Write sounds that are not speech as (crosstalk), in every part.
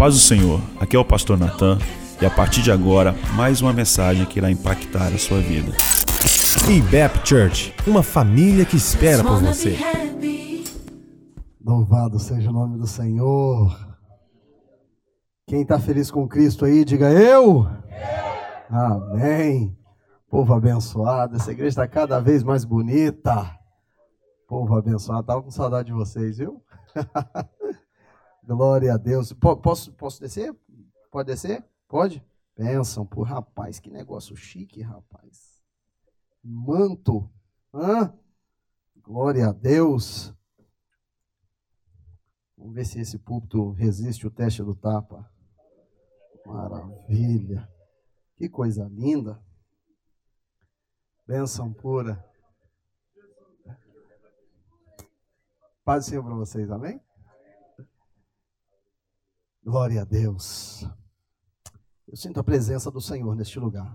paz do Senhor, aqui é o pastor Natan e a partir de agora, mais uma mensagem que irá impactar a sua vida. IBEP Church, uma família que espera por você. Louvado seja o nome do Senhor. Quem está feliz com Cristo aí, diga eu. Amém. Povo abençoado, essa igreja está cada vez mais bonita. Povo abençoado, estava com saudade de vocês, viu? (laughs) Glória a Deus. Posso, posso descer? Pode descer? Pode? Pensam, por rapaz, que negócio chique, rapaz. Manto. Hã? Glória a Deus. Vamos ver se esse púlpito resiste o teste do tapa. Maravilha. Que coisa linda. Benção pura. Paz do Senhor para vocês, amém? Glória a Deus. Eu sinto a presença do Senhor neste lugar.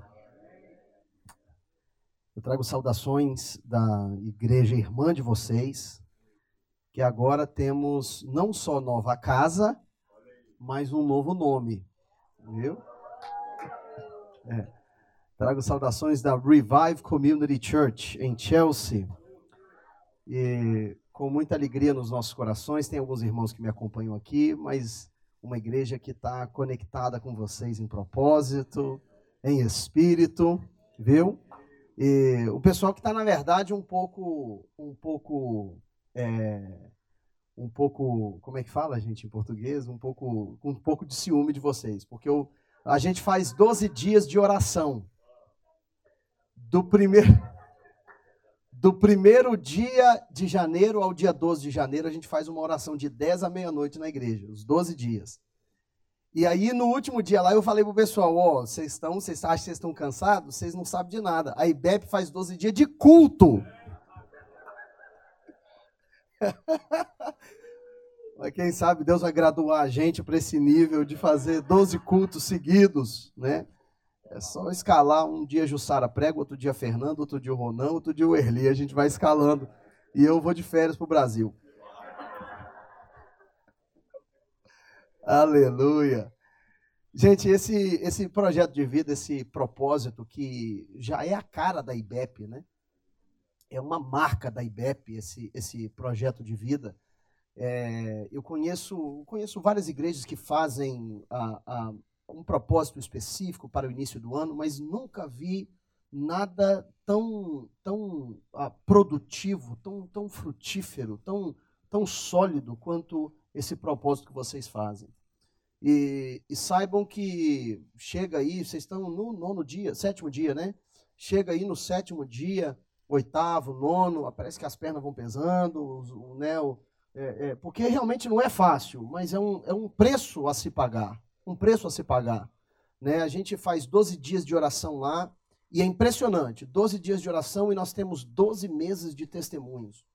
Eu trago saudações da igreja irmã de vocês, que agora temos não só nova casa, mas um novo nome. Viu? É. Trago saudações da Revive Community Church em Chelsea. E com muita alegria nos nossos corações, tem alguns irmãos que me acompanham aqui, mas uma igreja que está conectada com vocês em propósito, em espírito, viu? E o pessoal que está, na verdade, um pouco, um pouco, é, um pouco, como é que fala, gente, em português? Um pouco, um pouco de ciúme de vocês, porque eu, a gente faz 12 dias de oração. Do primeiro, do primeiro dia de janeiro ao dia 12 de janeiro, a gente faz uma oração de 10 à meia-noite na igreja, os 12 dias. E aí, no último dia lá, eu falei pro pessoal, ó, vocês estão, vocês acham que vocês estão cansados? Vocês não sabem de nada. A IBEP faz 12 dias de culto. (laughs) Mas quem sabe Deus vai graduar a gente para esse nível de fazer 12 cultos seguidos, né? É só escalar. Um dia Jussara prega, outro dia Fernando, outro dia o Ronan, outro dia o Erli. A gente vai escalando. E eu vou de férias para o Brasil. (laughs) Aleluia. Gente, esse, esse projeto de vida, esse propósito que já é a cara da IBEP, né? É uma marca da IBEP, esse, esse projeto de vida. É, eu conheço, conheço várias igrejas que fazem a, a um propósito específico para o início do ano, mas nunca vi nada tão, tão ah, produtivo, tão, tão frutífero, tão, tão sólido quanto esse propósito que vocês fazem. E, e, saibam que chega aí, vocês estão no nono dia, sétimo dia, né? Chega aí no sétimo dia, oitavo, nono, parece que as pernas vão pesando, o, o, né, o, é, é, porque realmente não é fácil, mas é um, é um preço a se pagar um preço a se pagar. Né? A gente faz 12 dias de oração lá e é impressionante. 12 dias de oração e nós temos 12 meses de testemunhos.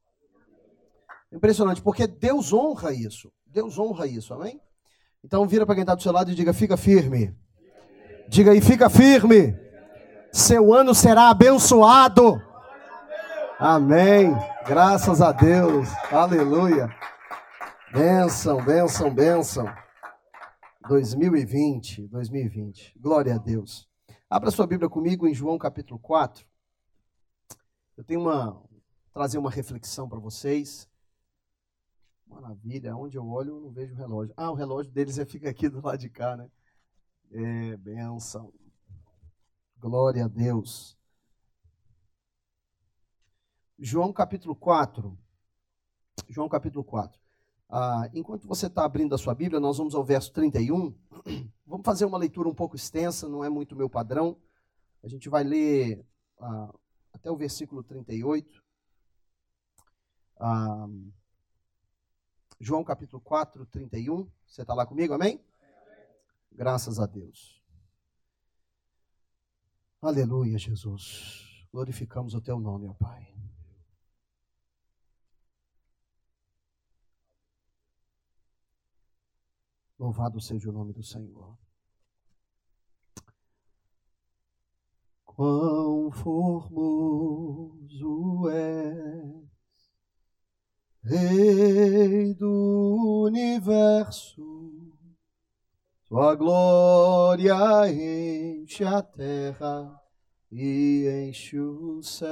Impressionante, porque Deus honra isso. Deus honra isso, amém? Então vira para quem está do seu lado e diga: fica firme. Diga aí, fica firme. Seu ano será abençoado. Amém. Graças a Deus. Aleluia. Bênção, bênção, bênção. 2020, 2020. Glória a Deus. Abra sua Bíblia comigo em João capítulo 4. Eu tenho uma trazer uma reflexão para vocês. Maravilha, onde eu olho eu não vejo o relógio. Ah, o relógio deles é fica aqui do lado de cá, né? É, benção. Glória a Deus. João capítulo 4. João capítulo 4. Ah, enquanto você está abrindo a sua Bíblia, nós vamos ao verso 31. (clears throat) Vamos fazer uma leitura um pouco extensa, não é muito meu padrão. A gente vai ler ah, até o versículo 38. Ah, João capítulo 4, 31. Você está lá comigo, amém? Graças a Deus. Aleluia, Jesus. Glorificamos o teu nome, ó Pai. Louvado seja o nome do Senhor. Quão formoso és, Rei do universo, tua glória enche a terra e enche os céus.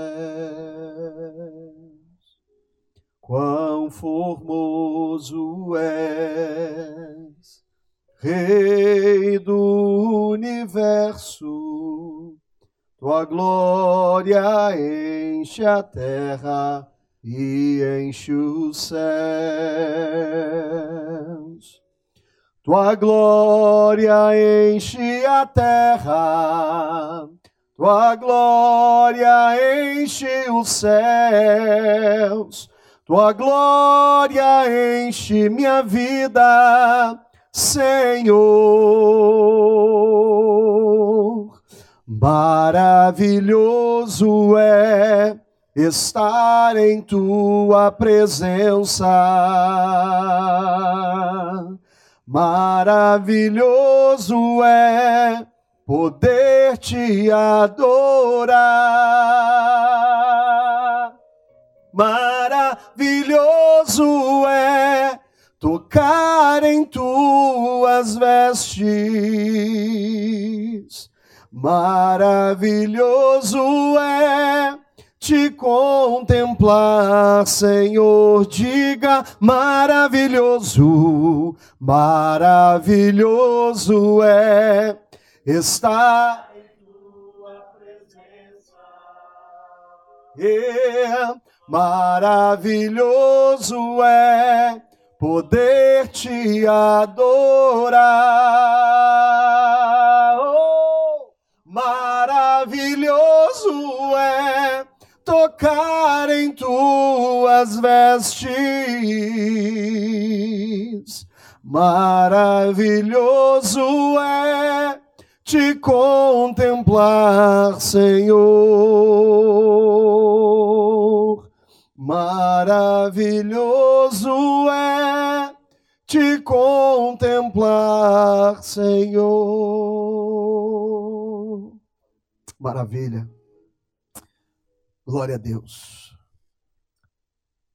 Quão formoso és, Rei do universo, tua glória enche a terra e enche os céus. Tua glória enche a terra, tua glória enche os céus, tua glória enche minha vida, Senhor. Maravilhoso é estar em tua presença. Maravilhoso é poder te adorar. Maravilhoso é tocar em tuas vestes. Maravilhoso é te contemplar, Senhor, diga maravilhoso, maravilhoso é estar em tua presença. É, maravilhoso é poder te adorar. Oh, maravilhoso é tocar em tuas vestes. Maravilhoso é te contemplar, Senhor. Maravilhoso é te contemplar, Senhor. Maravilha. Glória a Deus.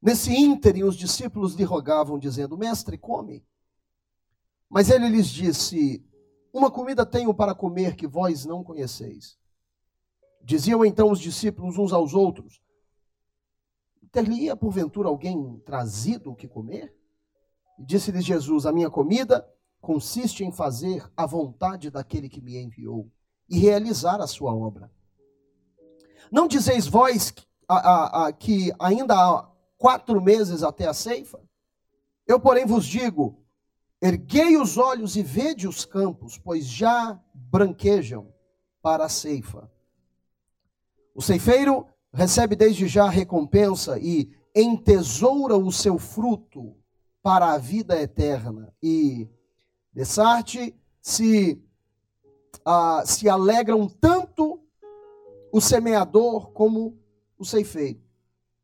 Nesse ínterim, os discípulos lhe rogavam, dizendo: Mestre, come. Mas ele lhes disse: Uma comida tenho para comer que vós não conheceis. Diziam então os discípulos uns aos outros: Ter-lhe-ia porventura alguém trazido o que comer? E disse-lhes Jesus: A minha comida consiste em fazer a vontade daquele que me enviou e realizar a sua obra. Não dizeis vós que, a, a, a, que ainda há quatro meses até a ceifa? Eu, porém, vos digo: erguei os olhos e vede os campos, pois já branquejam para a ceifa. O ceifeiro recebe desde já a recompensa e entesoura o seu fruto para a vida eterna. E Dessarte se, ah, se alegram tanto o semeador como o ceifeiro.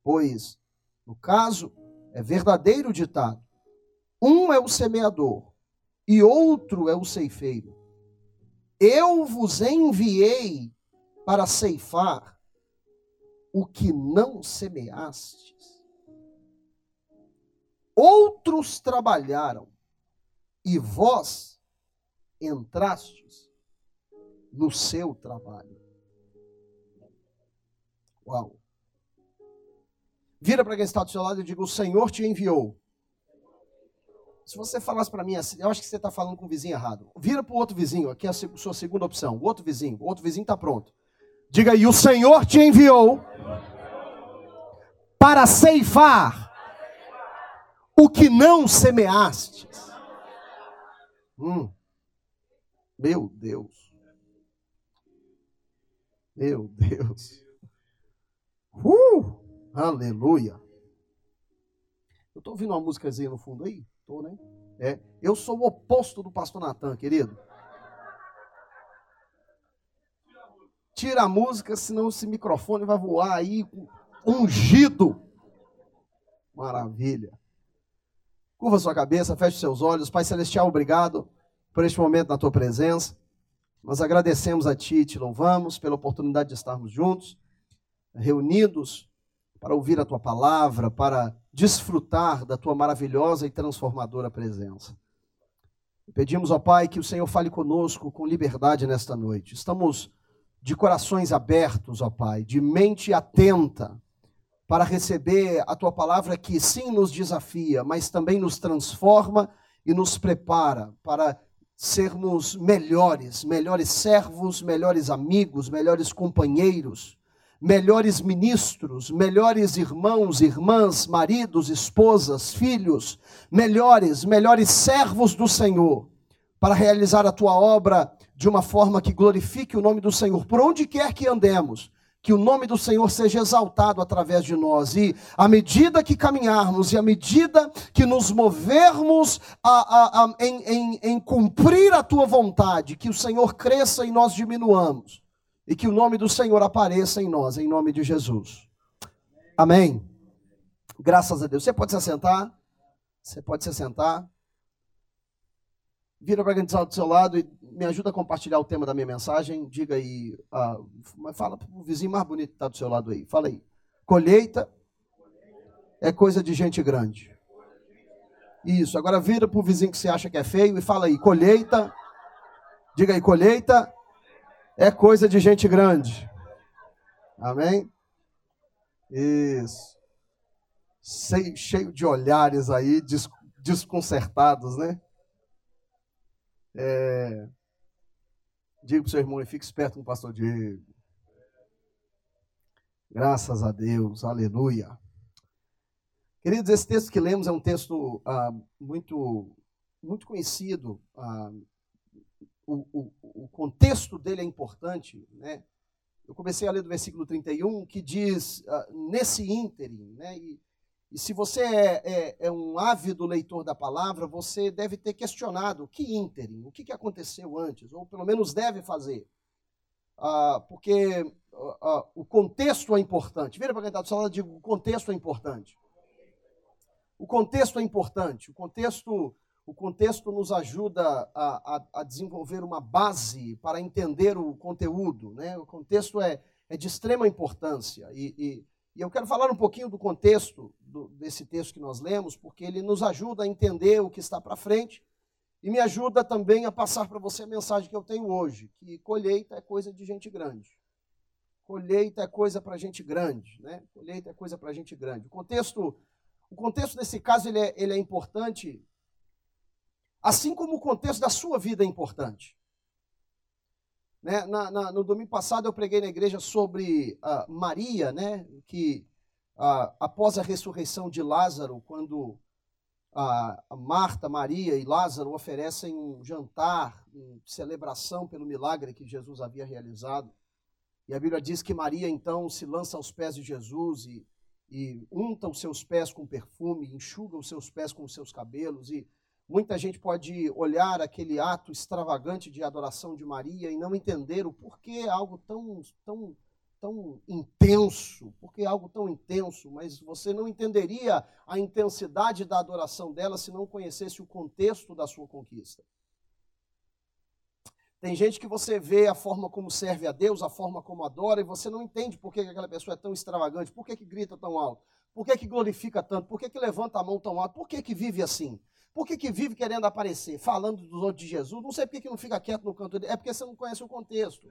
Pois, no caso, é verdadeiro ditado: um é o semeador e outro é o ceifeiro. Eu vos enviei para ceifar o que não semeastes. Outros trabalharam e vós entrastes no seu trabalho. Uau. Vira para quem está do seu lado e diga: O Senhor te enviou. Se você falasse para mim assim, eu acho que você está falando com o vizinho errado. Vira para o outro vizinho, aqui é a sua segunda opção. O outro vizinho, o outro vizinho está pronto. Diga aí: O Senhor te enviou para ceifar o que não semeaste. Hum. Meu Deus. Meu Deus. Uh, aleluia. Eu estou ouvindo uma músicazinha no fundo aí? Estou, né? É. Eu sou o oposto do pastor Natan, querido. Tira a música, senão esse microfone vai voar aí ungido. Maravilha. Curva sua cabeça, feche seus olhos. Pai Celestial, obrigado por este momento na tua presença. Nós agradecemos a Ti, te louvamos pela oportunidade de estarmos juntos reunidos para ouvir a tua palavra, para desfrutar da tua maravilhosa e transformadora presença. Pedimos ao Pai que o Senhor fale conosco com liberdade nesta noite. Estamos de corações abertos, ó Pai, de mente atenta para receber a tua palavra que sim nos desafia, mas também nos transforma e nos prepara para sermos melhores, melhores servos, melhores amigos, melhores companheiros, melhores ministros, melhores irmãos, irmãs, maridos, esposas, filhos, melhores, melhores servos do Senhor, para realizar a tua obra de uma forma que glorifique o nome do Senhor, por onde quer que andemos, que o nome do Senhor seja exaltado através de nós. E à medida que caminharmos e à medida que nos movermos a, a, a, em, em, em cumprir a tua vontade, que o Senhor cresça e nós diminuamos. E que o nome do Senhor apareça em nós, em nome de Jesus. Amém. Graças a Deus. Você pode se assentar? Você pode se assentar. Vira para quem está do seu lado e me ajuda a compartilhar o tema da minha mensagem. Diga aí, uh, fala para o vizinho mais bonito que está do seu lado aí. Fala aí. Colheita é coisa de gente grande. Isso. Agora vira para o vizinho que você acha que é feio e fala aí. Colheita. Diga aí, colheita é coisa de gente grande. Amém? Isso. Cheio de olhares aí desconcertados, né? É... Diga para o seu irmão fique esperto com o pastor Diego. Graças a Deus, aleluia. Queridos, esse texto que lemos é um texto ah, muito, muito conhecido. Ah, o, o, o, contexto dele é importante. Né? Eu comecei a ler do versículo 31, que diz, ah, nesse ínterim, né? e e se você é, é, é, um ávido leitor da palavra, você deve ter questionado que ínterim, o que, que aconteceu antes, ou pelo menos deve fazer. Ah, porque ah, ah o contexto é importante. Vira para quem está do seu e diga: o contexto é importante. O contexto é importante. O contexto, o contexto nos ajuda a, a, a desenvolver uma base para entender o conteúdo. Né? O contexto é, é de extrema importância. E, e e eu quero falar um pouquinho do contexto do, desse texto que nós lemos, porque ele nos ajuda a entender o que está para frente e me ajuda também a passar para você a mensagem que eu tenho hoje, que colheita é coisa de gente grande. Colheita é coisa para gente grande, né? Colheita é coisa para gente grande. O contexto, o contexto desse caso ele é, ele é importante, assim como o contexto da sua vida é importante. Né? Na, na, no domingo passado eu preguei na igreja sobre uh, Maria, né? que uh, após a ressurreição de Lázaro, quando uh, Marta, Maria e Lázaro oferecem um jantar, em celebração pelo milagre que Jesus havia realizado, e a Bíblia diz que Maria então se lança aos pés de Jesus e, e unta os seus pés com perfume, enxuga os seus pés com os seus cabelos e Muita gente pode olhar aquele ato extravagante de adoração de Maria e não entender o porquê algo tão, tão, tão intenso, porque algo tão intenso, mas você não entenderia a intensidade da adoração dela se não conhecesse o contexto da sua conquista. Tem gente que você vê a forma como serve a Deus, a forma como adora, e você não entende por que aquela pessoa é tão extravagante, por que, que grita tão alto, por que, que glorifica tanto, por que, que levanta a mão tão alto, por que, que vive assim. Por que, que vive querendo aparecer, falando dos outros de Jesus? Não sei por que, que não fica quieto no canto dele. É porque você não conhece o contexto.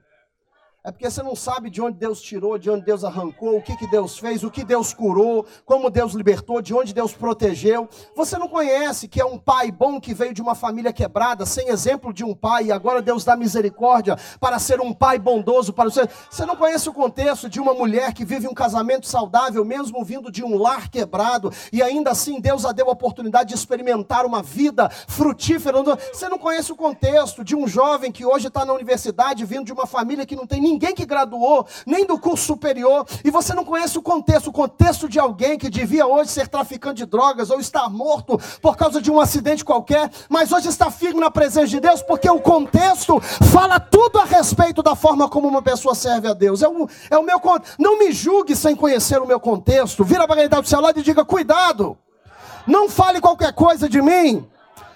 É porque você não sabe de onde Deus tirou, de onde Deus arrancou, o que, que Deus fez, o que Deus curou, como Deus libertou, de onde Deus protegeu. Você não conhece que é um pai bom que veio de uma família quebrada, sem exemplo de um pai, e agora Deus dá misericórdia para ser um pai bondoso para você. Você não conhece o contexto de uma mulher que vive um casamento saudável, mesmo vindo de um lar quebrado, e ainda assim Deus a deu a oportunidade de experimentar uma vida frutífera. Você não conhece o contexto de um jovem que hoje está na universidade, vindo de uma família que não tem ninguém que graduou, nem do curso superior, e você não conhece o contexto, o contexto de alguém que devia hoje ser traficante de drogas ou estar morto por causa de um acidente qualquer, mas hoje está firme na presença de Deus, porque o contexto fala tudo a respeito da forma como uma pessoa serve a Deus. É o, é o meu Não me julgue sem conhecer o meu contexto. Vira para quem do seu lado e diga: cuidado, não fale qualquer coisa de mim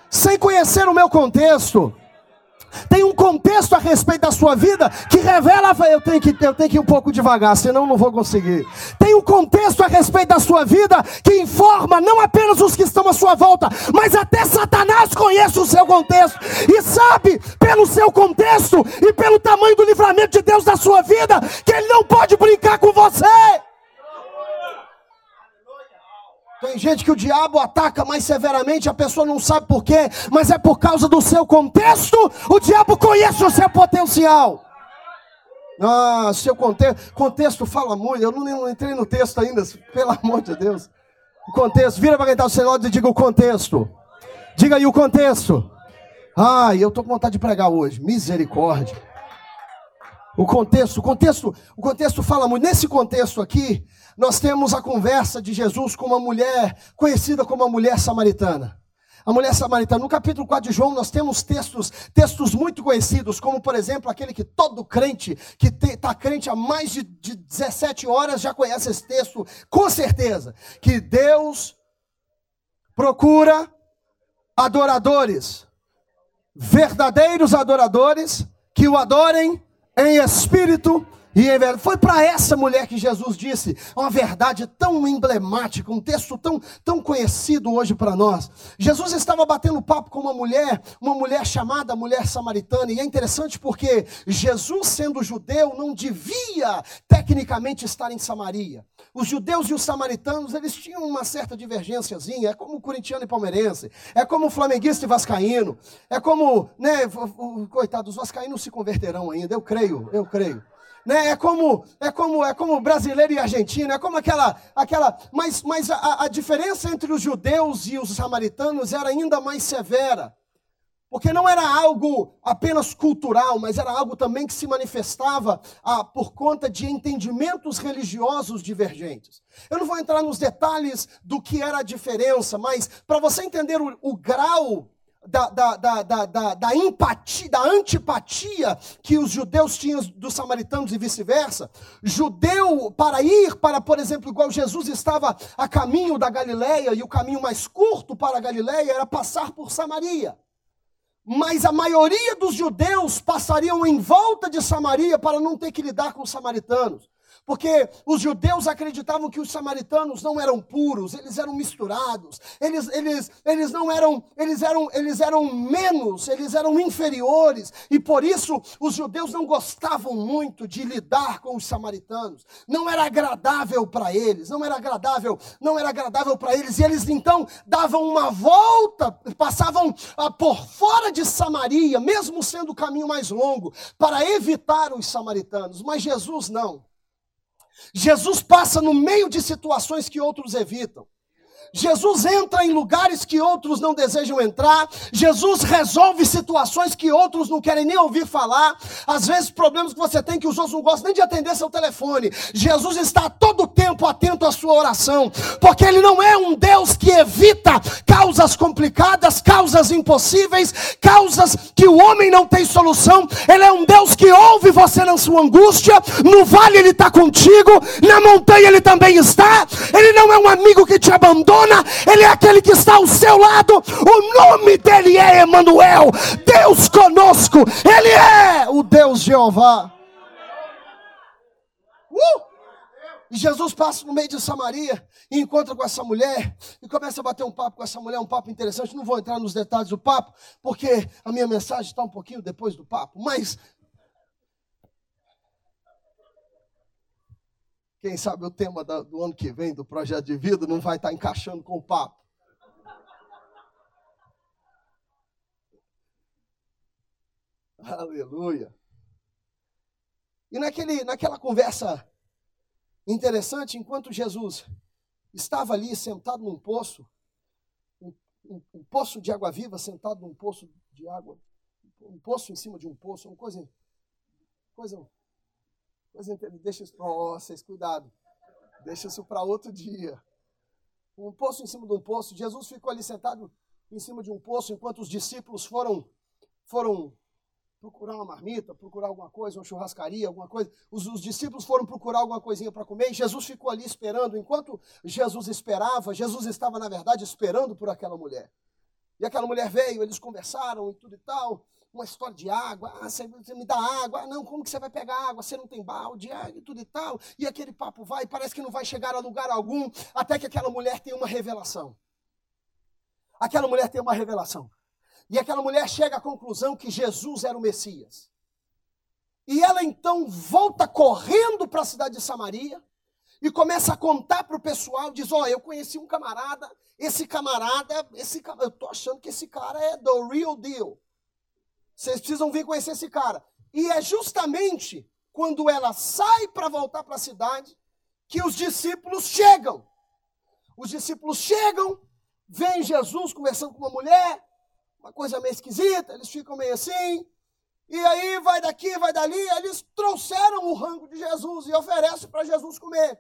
sem conhecer o meu contexto. Tem um contexto a respeito da sua vida que revela. Eu tenho que, eu tenho que ir um pouco devagar, senão não vou conseguir. Tem um contexto a respeito da sua vida que informa não apenas os que estão à sua volta, mas até Satanás conhece o seu contexto e sabe, pelo seu contexto e pelo tamanho do livramento de Deus da sua vida, que ele não pode brincar com você. Tem gente que o diabo ataca mais severamente, a pessoa não sabe por quê, mas é por causa do seu contexto. O diabo conhece o seu potencial. Ah, seu contexto, contexto fala muito. Eu não, não entrei no texto ainda, pelo amor de Deus. O contexto, vira para quem está ao seu lado e diga o contexto. Diga aí o contexto. Ai, eu estou com vontade de pregar hoje. Misericórdia. O contexto, o contexto, o contexto fala muito. Nesse contexto aqui, nós temos a conversa de Jesus com uma mulher conhecida como a mulher samaritana. A mulher samaritana. No capítulo 4 de João, nós temos textos, textos muito conhecidos, como por exemplo, aquele que todo crente, que está crente há mais de, de 17 horas, já conhece esse texto, com certeza. Que Deus procura adoradores, verdadeiros adoradores, que o adorem em espírito e verdade. Foi para essa mulher que Jesus disse uma verdade tão emblemática, um texto tão, tão conhecido hoje para nós. Jesus estava batendo papo com uma mulher, uma mulher chamada mulher samaritana, e é interessante porque Jesus, sendo judeu, não devia tecnicamente estar em Samaria. Os judeus e os samaritanos, eles tinham uma certa divergênciazinha, é como corintiano e palmeirense, é como flamenguista e vascaíno, é como, né, coitado, os vascaínos se converterão ainda, eu creio, eu creio né? É como é como é como brasileiro e argentino, é como aquela aquela, mas mas a, a diferença entre os judeus e os samaritanos era ainda mais severa. Porque não era algo apenas cultural, mas era algo também que se manifestava ah, por conta de entendimentos religiosos divergentes. Eu não vou entrar nos detalhes do que era a diferença, mas para você entender o, o grau da, da, da, da, da empatia, da antipatia que os judeus tinham dos samaritanos e vice-versa. Judeu, para ir para, por exemplo, igual Jesus estava a caminho da Galileia, e o caminho mais curto para a Galileia era passar por Samaria. Mas a maioria dos judeus passariam em volta de Samaria para não ter que lidar com os samaritanos. Porque os judeus acreditavam que os samaritanos não eram puros, eles eram misturados, eles, eles, eles não eram, eles eram, eles eram menos, eles eram inferiores, e por isso os judeus não gostavam muito de lidar com os samaritanos. Não era agradável para eles, não era agradável, não era agradável para eles, e eles então davam uma volta, passavam ah, por fora de Samaria, mesmo sendo o caminho mais longo, para evitar os samaritanos. Mas Jesus não. Jesus passa no meio de situações que outros evitam. Jesus entra em lugares que outros não desejam entrar. Jesus resolve situações que outros não querem nem ouvir falar. Às vezes, problemas que você tem que os outros não gostam nem de atender seu telefone. Jesus está todo tempo atento à sua oração, porque Ele não é um Deus que evita causas complicadas, causas impossíveis, causas que o homem não tem solução. Ele é um Deus que ouve você na sua angústia. No vale Ele está contigo, na montanha Ele também está. Ele não é um amigo que te abandona ele é aquele que está ao seu lado. O nome dele é Emanuel, Deus conosco. Ele é o Deus Jeová. Uh! E Jesus passa no meio de Samaria e encontra com essa mulher e começa a bater um papo com essa mulher, um papo interessante. Não vou entrar nos detalhes do papo, porque a minha mensagem está um pouquinho depois do papo. Mas Quem sabe o tema do ano que vem, do projeto de vida, não vai estar encaixando com o papo. Aleluia. E naquele, naquela conversa interessante, enquanto Jesus estava ali sentado num poço, um, um, um, poço de água viva, sentado num poço de água, um poço em cima de um poço, uma coisa, coisa deixa isso para vocês, cuidado. Deixa isso para outro dia. Um poço em cima de um poço. Jesus ficou ali sentado em cima de um poço enquanto os discípulos foram foram procurar uma marmita, procurar alguma coisa, uma churrascaria, alguma coisa. Os, os discípulos foram procurar alguma coisinha para comer e Jesus ficou ali esperando. Enquanto Jesus esperava, Jesus estava, na verdade, esperando por aquela mulher. E aquela mulher veio, eles conversaram e tudo e tal. Uma história de água. Ah, você, me dá água. Ah, não, como que você vai pegar água? Você não tem balde, ah, e tudo e tal. E aquele papo vai, parece que não vai chegar a lugar algum, até que aquela mulher tem uma revelação. Aquela mulher tem uma revelação. E aquela mulher chega à conclusão que Jesus era o Messias. E ela então volta correndo para a cidade de Samaria e começa a contar para o pessoal, diz, ó, oh, eu conheci um camarada, esse camarada, esse eu tô achando que esse cara é the real deal. Vocês precisam vir conhecer esse cara. E é justamente quando ela sai para voltar para a cidade que os discípulos chegam. Os discípulos chegam, veem Jesus conversando com uma mulher, uma coisa meio esquisita, eles ficam meio assim, e aí vai daqui, vai dali, eles trouxeram o rango de Jesus e oferecem para Jesus comer.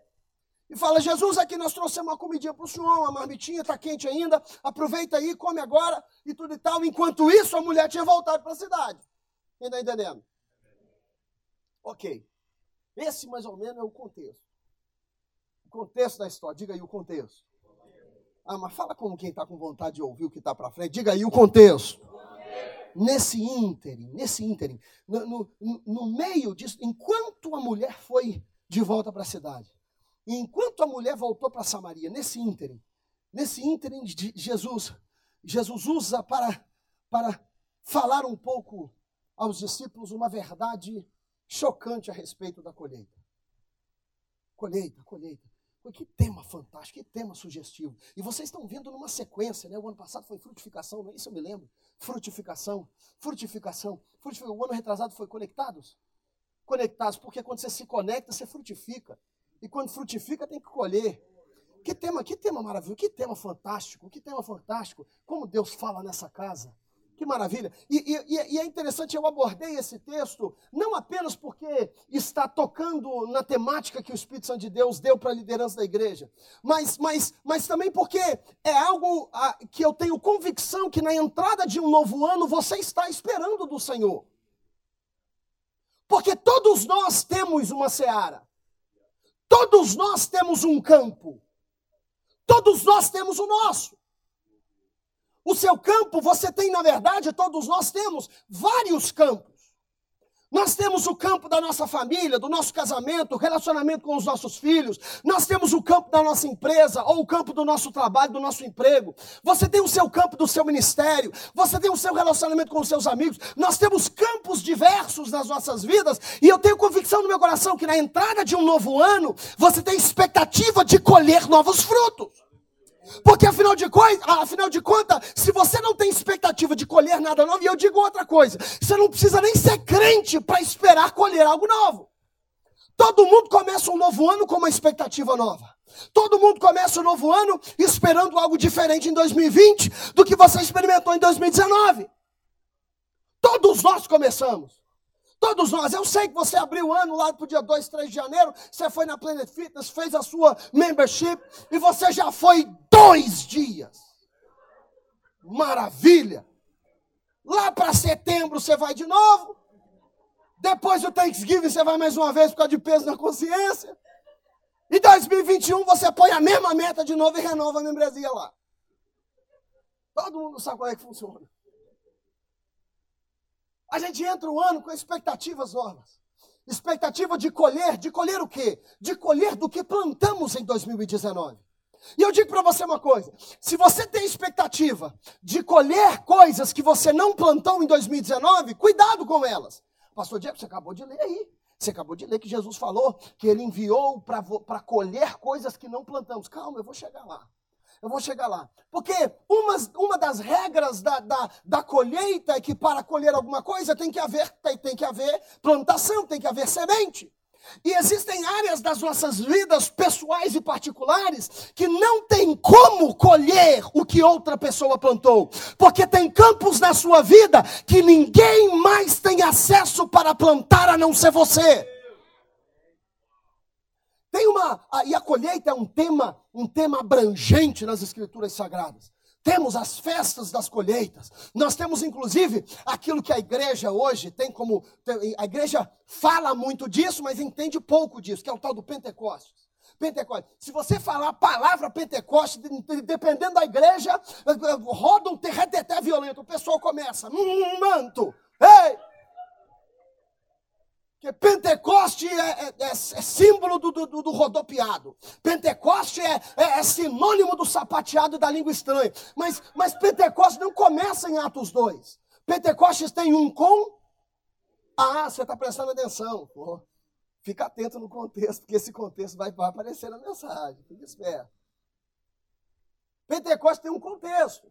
E fala, Jesus, aqui nós trouxemos uma comidinha para o senhor, uma marmitinha, está quente ainda, aproveita aí, come agora e tudo e tal. Enquanto isso, a mulher tinha voltado para a cidade. Quem está entendendo? Ok. Esse mais ou menos é o contexto. O contexto da história. Diga aí o contexto. Ah, mas fala como quem está com vontade de ouvir o que está para frente. Diga aí o contexto nesse ínterim, nesse ínterim, no, no, no meio disso, enquanto a mulher foi de volta para a cidade, e enquanto a mulher voltou para Samaria, nesse ínterim, nesse ínterim de Jesus, Jesus usa para, para falar um pouco aos discípulos uma verdade chocante a respeito da colheita. Colheita, colheita. Que tema fantástico, que tema sugestivo. E vocês estão vendo numa sequência, né? O ano passado foi frutificação, não é isso eu me lembro. Frutificação, frutificação, frutificação. O ano retrasado foi conectados? Conectados, porque quando você se conecta, você frutifica. E quando frutifica, tem que colher. Que tema, que tema maravilhoso, que tema fantástico, que tema fantástico. Como Deus fala nessa casa. Que maravilha. E, e, e, é interessante, eu abordei esse texto não apenas porque está tocando na temática que o Espírito Santo de Deus deu para a liderança da igreja, mas, mas, mas também porque é algo a, que eu tenho convicção que na entrada de um novo ano você está esperando do Senhor. Porque todos nós temos uma seara, todos nós temos um campo, todos nós temos o nosso. O seu campo, você tem, na verdade, todos nós temos vários campos. Nós temos o campo da nossa família, do nosso casamento, relacionamento com os nossos filhos. Nós temos o campo da nossa empresa, ou o campo do nosso trabalho, do nosso emprego. Você tem o seu campo do seu ministério. Você tem o seu relacionamento com os seus amigos. Nós temos campos diversos nas nossas vidas. E eu tenho convicção no meu coração que na entrada de um novo ano, você tem expectativa de colher novos frutos. Porque afinal de, afinal de contas, se você não tem expectativa de colher nada novo, e eu digo outra coisa, você não precisa nem ser crente para esperar colher algo novo. Todo mundo começa um novo ano com uma expectativa nova. Todo mundo começa um novo ano esperando algo diferente em 2020 do que você experimentou em 2019. Todos nós começamos. Todos nós, eu sei que você abriu o ano lá para o dia 2, 3 de janeiro, você foi na Planet Fitness, fez a sua membership e você já foi dois dias. Maravilha! Lá para setembro você vai de novo. Depois do Thanksgiving você vai mais uma vez por causa de peso na consciência. Em 2021 você põe a mesma meta de novo e renova a membresia lá. Todo mundo sabe como é que funciona. A gente entra o ano com expectativas novas. Expectativa de colher, de colher o quê? De colher do que plantamos em 2019. E eu digo para você uma coisa: se você tem expectativa de colher coisas que você não plantou em 2019, cuidado com elas. Pastor Diego, você acabou de ler aí. Você acabou de ler que Jesus falou que ele enviou para colher coisas que não plantamos. Calma, eu vou chegar lá. Eu vou chegar lá. Porque uma, uma das regras da, da, da colheita é que para colher alguma coisa tem que haver, tem, tem que haver plantação, tem que haver semente. E existem áreas das nossas vidas pessoais e particulares que não tem como colher o que outra pessoa plantou, porque tem campos na sua vida que ninguém mais tem acesso para plantar a não ser você. Tem uma e a colheita é um tema, um tema abrangente nas escrituras sagradas. Temos as festas das colheitas. Nós temos inclusive aquilo que a igreja hoje tem como a igreja fala muito disso, mas entende pouco disso, que é o tal do Pentecostes. Pentecostes. Se você falar a palavra Pentecostes, dependendo da igreja, roda um terreteté violento. O pessoal começa, hum, manto, Ei! Porque Pentecoste é, é, é, é símbolo do, do, do, rodopiado. Pentecoste é, é, é, sinônimo do sapateado e da língua estranha. Mas, mas Pentecoste não começa em Atos 2. Pentecostes tem um com. Ah, você está prestando atenção. Pô, fica atento no contexto, porque esse contexto vai, aparecer na mensagem. Fica esperto. Pentecostes tem um contexto.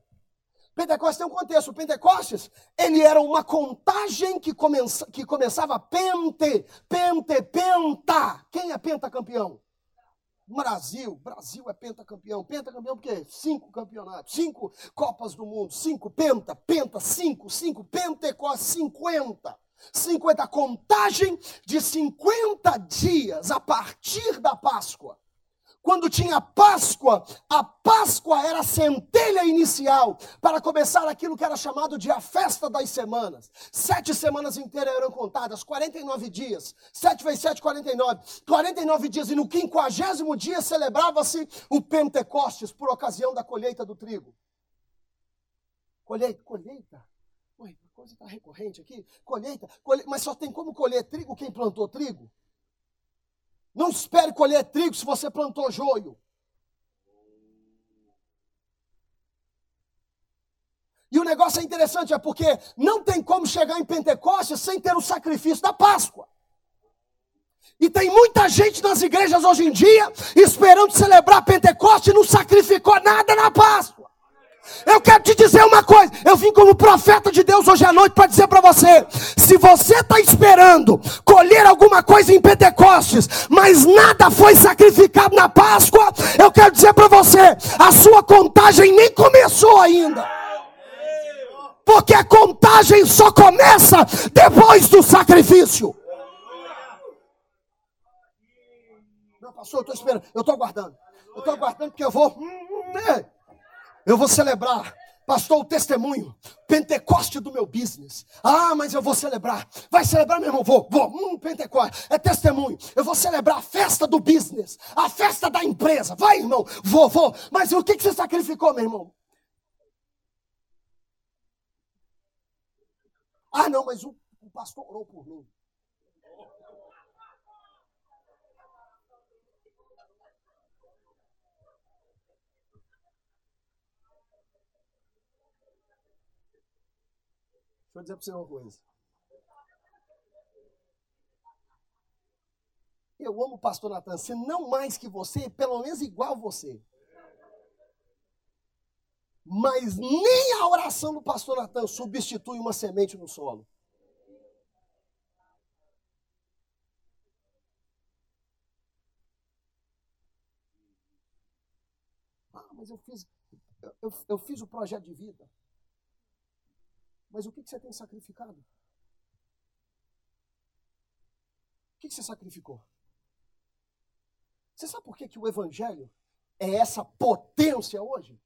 Pentecostes tem um contexto. Pentecostes, ele era uma contagem que, começa, que começava pente, pente, penta. Quem é pentacampeão? Brasil, Brasil é pentacampeão. Pentacampeão por quê? Cinco campeonatos, cinco Copas do Mundo, cinco penta, penta, cinco, cinco, Pentecostes, cinquenta. 50, contagem de 50 dias a partir da Páscoa quando tinha Páscoa, a Páscoa era a centelha inicial para começar aquilo que era chamado de a festa das semanas. Sete semanas inteiras eram contadas, 49 dias. Sete vezes sete, 49. 49 dias. E no quinquagésimo dia celebrava-se o Pentecostes por ocasião da colheita do trigo. Colheita, colheita. Ué, coisa está recorrente aqui. Colheita, colheita, mas só tem como colher trigo quem plantou trigo? Não espere colher trigo se você plantou joio. E o negócio é interessante, é porque não tem como chegar em Pentecostes sem ter o sacrifício da Páscoa. E tem muita gente nas igrejas hoje em dia esperando celebrar Pentecostes e não sacrificou nada na Páscoa. Eu quero te dizer uma coisa. Eu vim como profeta de Deus hoje à noite para dizer para você: se você está esperando colher alguma coisa em Pentecostes, mas nada foi sacrificado na Páscoa, eu quero dizer para você: a sua contagem nem começou ainda. Porque a contagem só começa depois do sacrifício. Não, pastor, eu estou esperando, eu estou aguardando. Eu estou aguardando porque eu vou. Hum, hum, hum. Eu vou celebrar, pastor, o testemunho, Pentecoste do meu business. Ah, mas eu vou celebrar. Vai celebrar, meu irmão? Vou, vou. Hum, Pentecoste. É testemunho. Eu vou celebrar a festa do business, a festa da empresa. Vai, irmão? Vou, vou. Mas o que, que você sacrificou, meu irmão? Ah, não, mas o, o pastor orou por mim. Deixa eu dizer para você uma coisa. Eu amo o pastor Natan, se não mais que você, pelo menos igual você. Mas nem a oração do pastor Natan substitui uma semente no solo. Ah, mas eu fiz, eu, eu, eu fiz o projeto de vida. Mas o que, você tem sacrificado? O que, você sacrificou? Você sabe por que, que o Evangelho é essa potência hoje?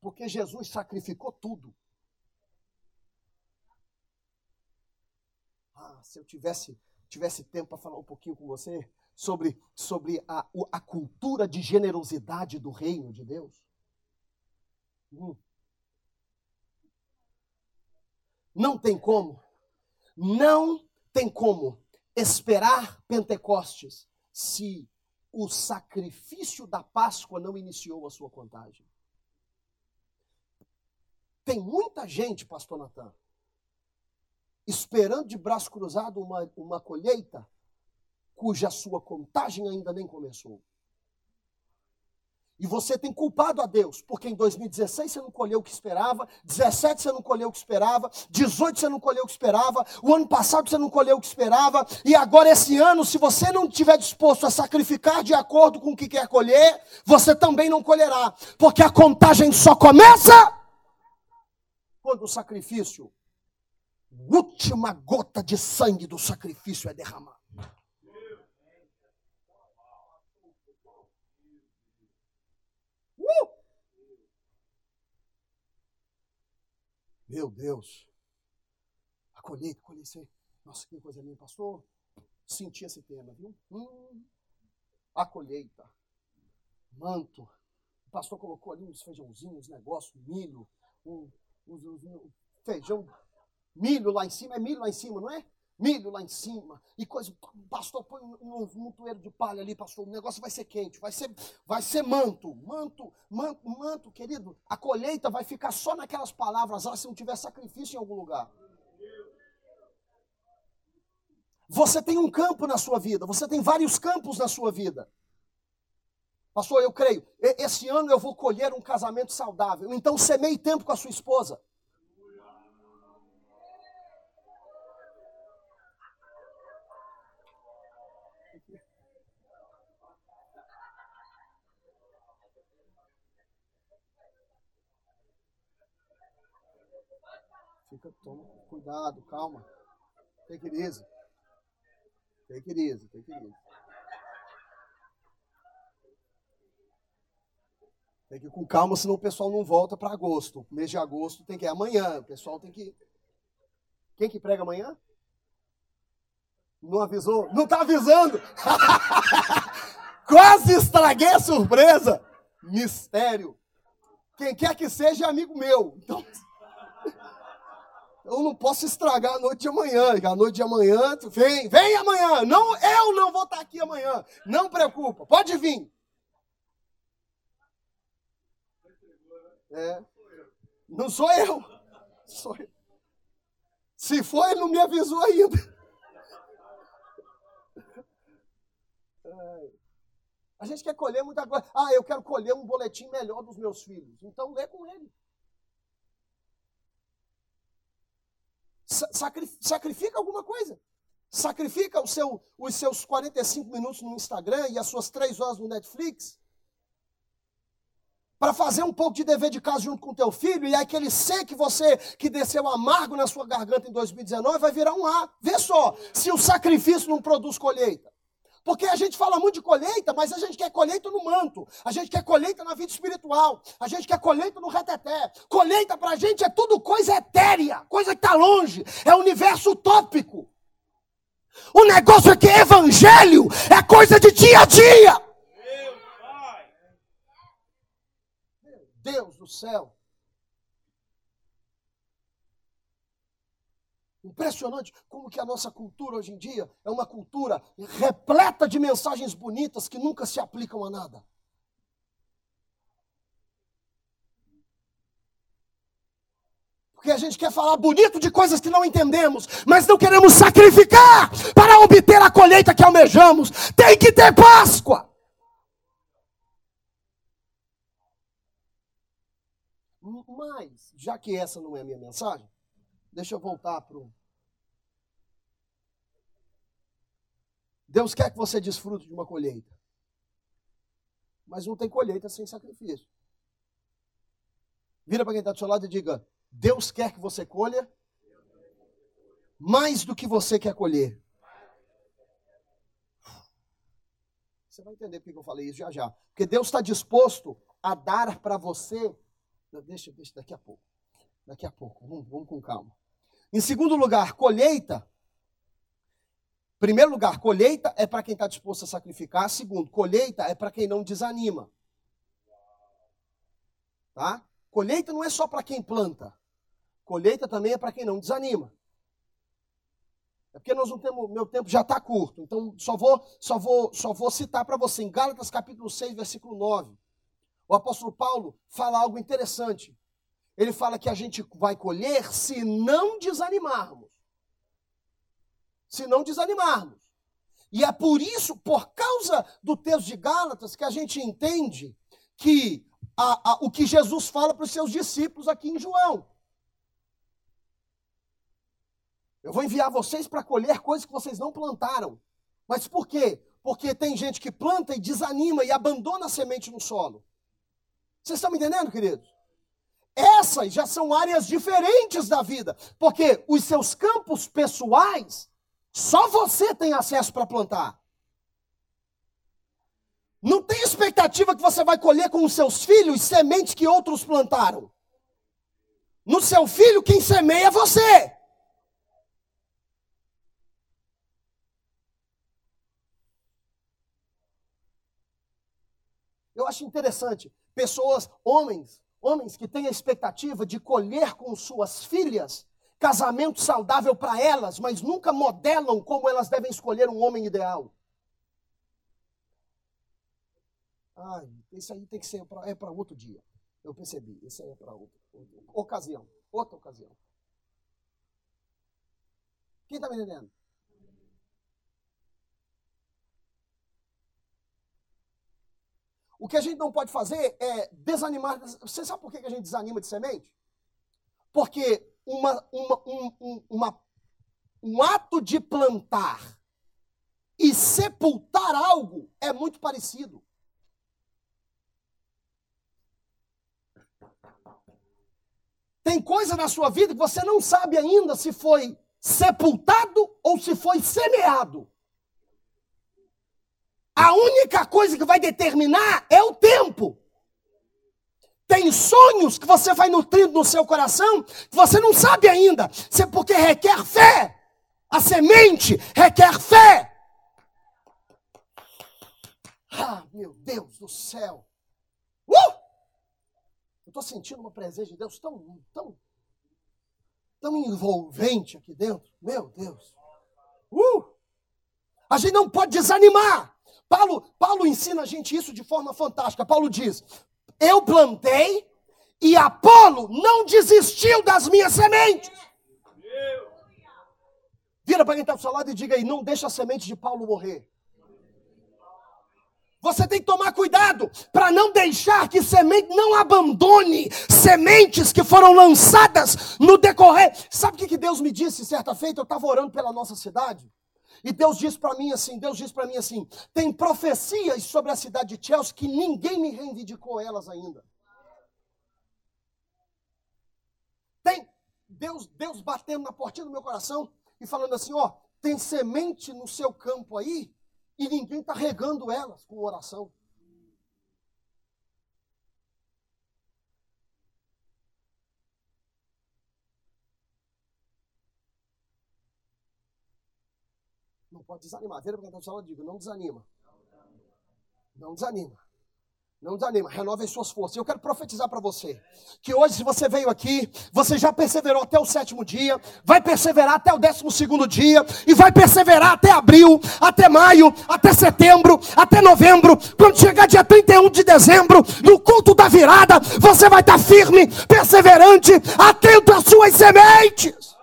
Porque Jesus sacrificou tudo. Ah, se eu tivesse, tivesse tempo para falar um pouquinho com você sobre, sobre a, a cultura de generosidade do reino de Deus. Hum. Não tem como. Não tem como esperar Pentecostes se o sacrifício da Páscoa não iniciou a sua contagem. Tem muita gente, pastor Natan, esperando de braço cruzado uma, uma colheita cuja sua contagem ainda nem começou. E você tem culpado a Deus, porque em 2016 você não colheu o que esperava, 17 você não colheu o que esperava, 18 você não colheu o que esperava, o ano passado você não colheu o que esperava, e agora esse ano, se você não estiver disposto a sacrificar de acordo com o que quer colher, você também não colherá, porque a contagem só começa quando o sacrifício, última gota de sangue do sacrifício é derramada. Meu Deus. A colheita, colheita. Nossa, que coisa linda, pastor. Senti esse tema, viu? Hum, a colheita. Manto. O pastor colocou ali uns feijãozinhos, negócio, milho, um, um, um, feijão Milho lá em cima, é milho lá em cima, não é? Milho lá em cima, e coisa. Pastor, põe um, um montoeiro de palha ali, pastor. O negócio vai ser quente, vai ser, vai ser manto, manto, manto, manto, querido. A colheita vai ficar só naquelas palavras lá se não tiver sacrifício em algum lugar. Você tem um campo na sua vida, você tem vários campos na sua vida. Pastor, eu creio, esse ano eu vou colher um casamento saudável. Então semeie tempo com a sua esposa. Fica, toma cuidado, calma. Take it easy. Take it easy, take it easy. Tem que ir com calma, senão o pessoal não volta para agosto. Mês de agosto tem que ir amanhã. O pessoal tem que. Quem que prega amanhã? Não avisou? Não está avisando! (laughs) Quase estraguei a surpresa! Mistério. Quem quer que seja é amigo meu. Então, eu não posso estragar a noite de amanhã. A noite de amanhã, vem, vem amanhã. Não, eu não vou estar aqui amanhã. Não preocupa, pode vir. É. Não sou eu. Sou eu. Se for, ele não me avisou ainda. A gente quer colher muita coisa. Ah, eu quero colher um boletim melhor dos meus filhos. Então lê com ele. Sacrifica alguma coisa. Sacrifica o seu, os seus 45 minutos no Instagram e as suas 3 horas no Netflix para fazer um pouco de dever de casa junto com teu filho, e aí aquele C que você, que desceu amargo na sua garganta em 2019, vai virar um A. Vê só, se o sacrifício não produz colheita. Porque a gente fala muito de colheita, mas a gente quer colheita no manto, a gente quer colheita na vida espiritual, a gente quer colheita no reteté. Colheita para a gente é tudo coisa etérea, coisa que está longe, é universo utópico. O negócio é que evangelho é coisa de dia a dia. Deus do céu. Impressionante como que a nossa cultura hoje em dia é uma cultura repleta de mensagens bonitas que nunca se aplicam a nada. Porque a gente quer falar bonito de coisas que não entendemos, mas não queremos sacrificar para obter a colheita que almejamos. Tem que ter Páscoa. Mas, já que essa não é a minha mensagem, deixa eu voltar para o. Deus quer que você desfrute de uma colheita. Mas não tem colheita sem sacrifício. Vira para quem está do seu lado e diga: Deus quer que você colha mais do que você quer colher. Você vai entender por que eu falei isso já já. Porque Deus está disposto a dar para você Deixa, deixa daqui a pouco. Daqui a pouco. Vamos, vamos com calma. Em segundo lugar, colheita. Primeiro lugar, colheita é para quem está disposto a sacrificar. Segundo, colheita é para quem não desanima. Tá? Colheita não é só para quem planta. Colheita também é para quem não desanima. É porque nós não temos, meu tempo já está curto. Então só vou, só vou, só vou citar para você em Gálatas capítulo 6, versículo 9 o apóstolo Paulo fala algo interessante. Ele fala que a gente vai colher se não desanimarmos. Se não desanimarmos. E é por isso, por causa do texto de Gálatas, que a gente entende que a, a, o que Jesus fala para os seus discípulos aqui em João. Eu vou enviar vocês para colher coisas que vocês não plantaram. Mas por quê? Porque tem gente que planta e desanima e abandona a semente no solo. Vocês estão me entendendo, queridos? Essas já são áreas diferentes da vida, porque os seus campos pessoais, só você tem acesso para plantar. Não tem expectativa que você vai colher com os seus filhos sementes que outros plantaram. No seu filho, quem semeia é você. Eu acho interessante pessoas, homens, homens que têm a expectativa de colher com suas filhas casamento saudável para elas, mas nunca modelam como elas devem escolher um homem ideal. Ai, isso aí tem que ser pra, é para outro dia. Eu percebi, isso aí é para outra, ocasião, outra ocasião. Quem está me entendendo? O que a gente não pode fazer é desanimar. Você sabe por que a gente desanima de semente? Porque uma, uma, um, uma, um ato de plantar e sepultar algo é muito parecido. Tem coisa na sua vida que você não sabe ainda se foi sepultado ou se foi semeado. A única coisa que vai determinar é o tempo. Tem sonhos que você vai nutrindo no seu coração que você não sabe ainda. É porque requer fé. A semente requer fé. Ah, meu Deus do céu. Uh! Eu estou sentindo uma presença de Deus tão, tão, tão envolvente aqui dentro. Meu Deus. Uh! A gente não pode desanimar. Paulo, Paulo ensina a gente isso de forma fantástica. Paulo diz: Eu plantei e Apolo não desistiu das minhas sementes. Vira para quem está do seu lado e diga aí: Não deixa a semente de Paulo morrer. Você tem que tomar cuidado para não deixar que semente não abandone sementes que foram lançadas no decorrer. Sabe o que Deus me disse certa feita? Eu estava orando pela nossa cidade. E Deus disse para mim assim, Deus disse para mim assim, tem profecias sobre a cidade de Chelsea que ninguém me reivindicou elas ainda. Tem Deus, Deus batendo na portinha do meu coração e falando assim, ó, tem semente no seu campo aí e ninguém está regando elas com oração. Pode desanimar. Vira para quem está digo, não desanima. Não desanima. Não desanima, renove as suas forças. Eu quero profetizar para você que hoje, se você veio aqui, você já perseverou até o sétimo dia, vai perseverar até o décimo segundo dia, e vai perseverar até abril, até maio, até setembro, até novembro. Quando chegar dia 31 de dezembro, no culto da virada, você vai estar firme, perseverante, atento às suas sementes.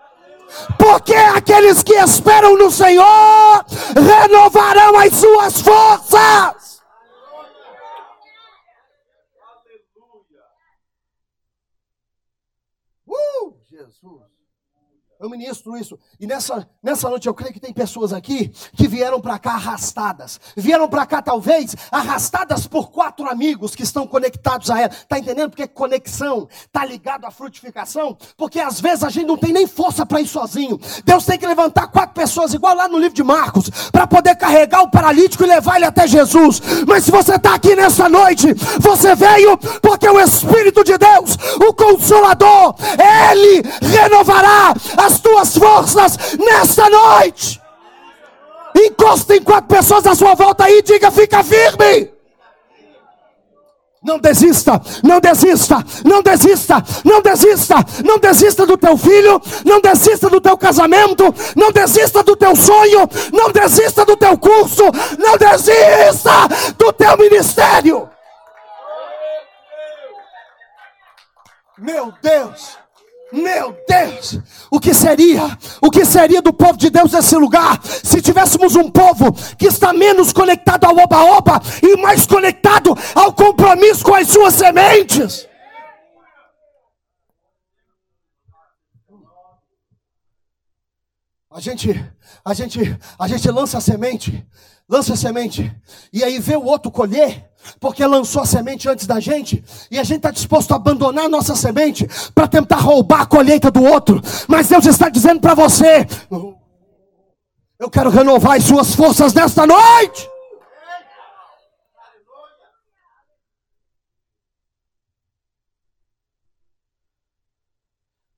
Porque aqueles que esperam no Senhor renovarão as suas forças. Uh, Jesus. Eu ministro isso. E nessa, nessa noite eu creio que tem pessoas aqui que vieram para cá arrastadas. Vieram para cá, talvez, arrastadas por quatro amigos que estão conectados a ela. Está entendendo porque conexão está ligado à frutificação? Porque às vezes a gente não tem nem força para ir sozinho. Deus tem que levantar quatro pessoas, igual lá no livro de Marcos, para poder carregar o paralítico e levar ele até Jesus. Mas se você está aqui nessa noite, você veio porque o Espírito de Deus, o Consolador, ele renovará as as tuas forças nesta noite. Encosta em quatro pessoas à sua volta aí e diga: fica firme. Não desista, não desista, não desista, não desista, não desista do teu filho, não desista do teu casamento, não desista do teu sonho, não desista do teu curso, não desista do teu ministério. Meu Deus. Meu Deus, o que seria? O que seria do povo de Deus nesse lugar se tivéssemos um povo que está menos conectado ao oba-oba e mais conectado ao compromisso com as suas sementes? A gente, a gente, a gente lança a semente, lança a semente, e aí vê o outro colher, porque lançou a semente antes da gente, e a gente está disposto a abandonar a nossa semente para tentar roubar a colheita do outro. Mas Deus está dizendo para você: eu quero renovar as suas forças nesta noite.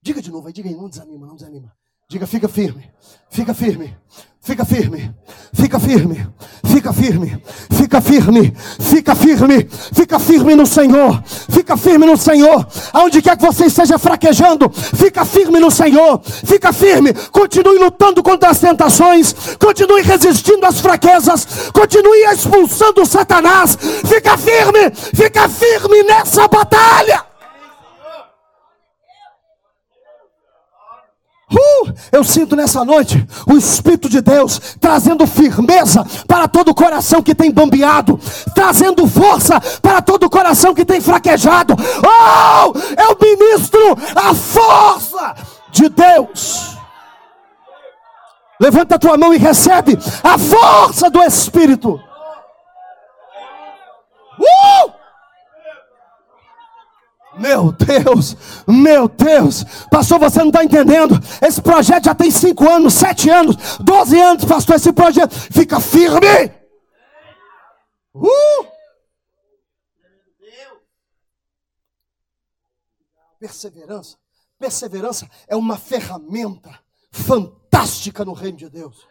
Diga de novo, diga aí, não desanima, não desanima. Diga, fica firme, fica firme, fica firme, fica firme, fica firme, fica firme, fica firme, fica firme no Senhor, fica firme no Senhor. Aonde quer que você esteja fraquejando, fica firme no Senhor. Fica firme, continue lutando contra as tentações, continue resistindo às fraquezas, continue expulsando Satanás. Fica firme, fica firme nessa batalha. Uh, eu sinto nessa noite o Espírito de Deus trazendo firmeza para todo o coração que tem bambeado, trazendo força para todo o coração que tem fraquejado. Oh, eu ministro a força de Deus. Levanta a tua mão e recebe a força do Espírito. Uh! Meu Deus, meu Deus, pastor, você não está entendendo. Esse projeto já tem cinco anos, sete anos, doze anos, pastor. Esse projeto fica firme. Uh! Perseverança, perseverança é uma ferramenta fantástica no reino de Deus.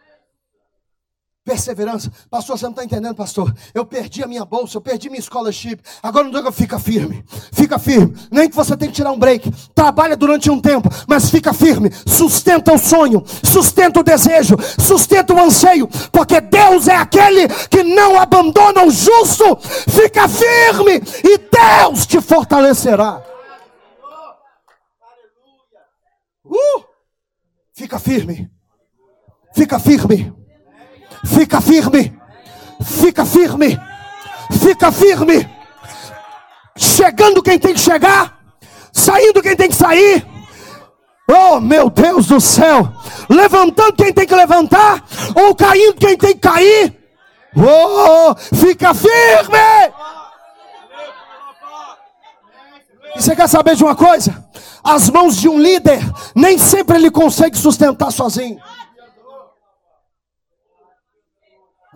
Perseverança. Pastor, você não está entendendo, pastor. Eu perdi a minha bolsa, eu perdi minha scholarship. Agora não fica firme. Fica firme. Nem que você tenha que tirar um break. Trabalha durante um tempo, mas fica firme. Sustenta o sonho, sustenta o desejo, sustenta o anseio. Porque Deus é aquele que não abandona o justo. Fica firme e Deus te fortalecerá. Uh! Fica firme. Fica firme. Fica firme. Fica firme. Fica firme. Chegando quem tem que chegar. Saindo quem tem que sair. Oh, meu Deus do céu. Levantando quem tem que levantar. Ou caindo quem tem que cair. Oh, fica firme. E você quer saber de uma coisa? As mãos de um líder, nem sempre ele consegue sustentar sozinho.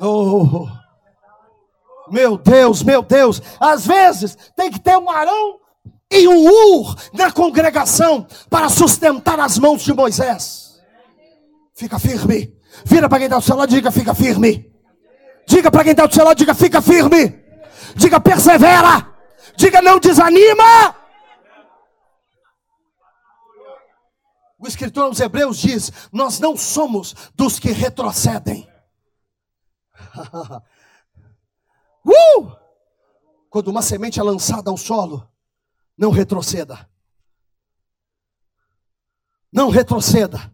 Oh, meu Deus, meu Deus. Às vezes tem que ter um Arão e um Ur na congregação para sustentar as mãos de Moisés. Fica firme. Vira para quem está do seu lado diga: fica firme. Diga para quem está do seu lado, diga: fica firme. Diga: persevera. Diga: não desanima. O escritor aos Hebreus diz: Nós não somos dos que retrocedem. (laughs) uh! Quando uma semente é lançada ao solo, não retroceda. Não retroceda.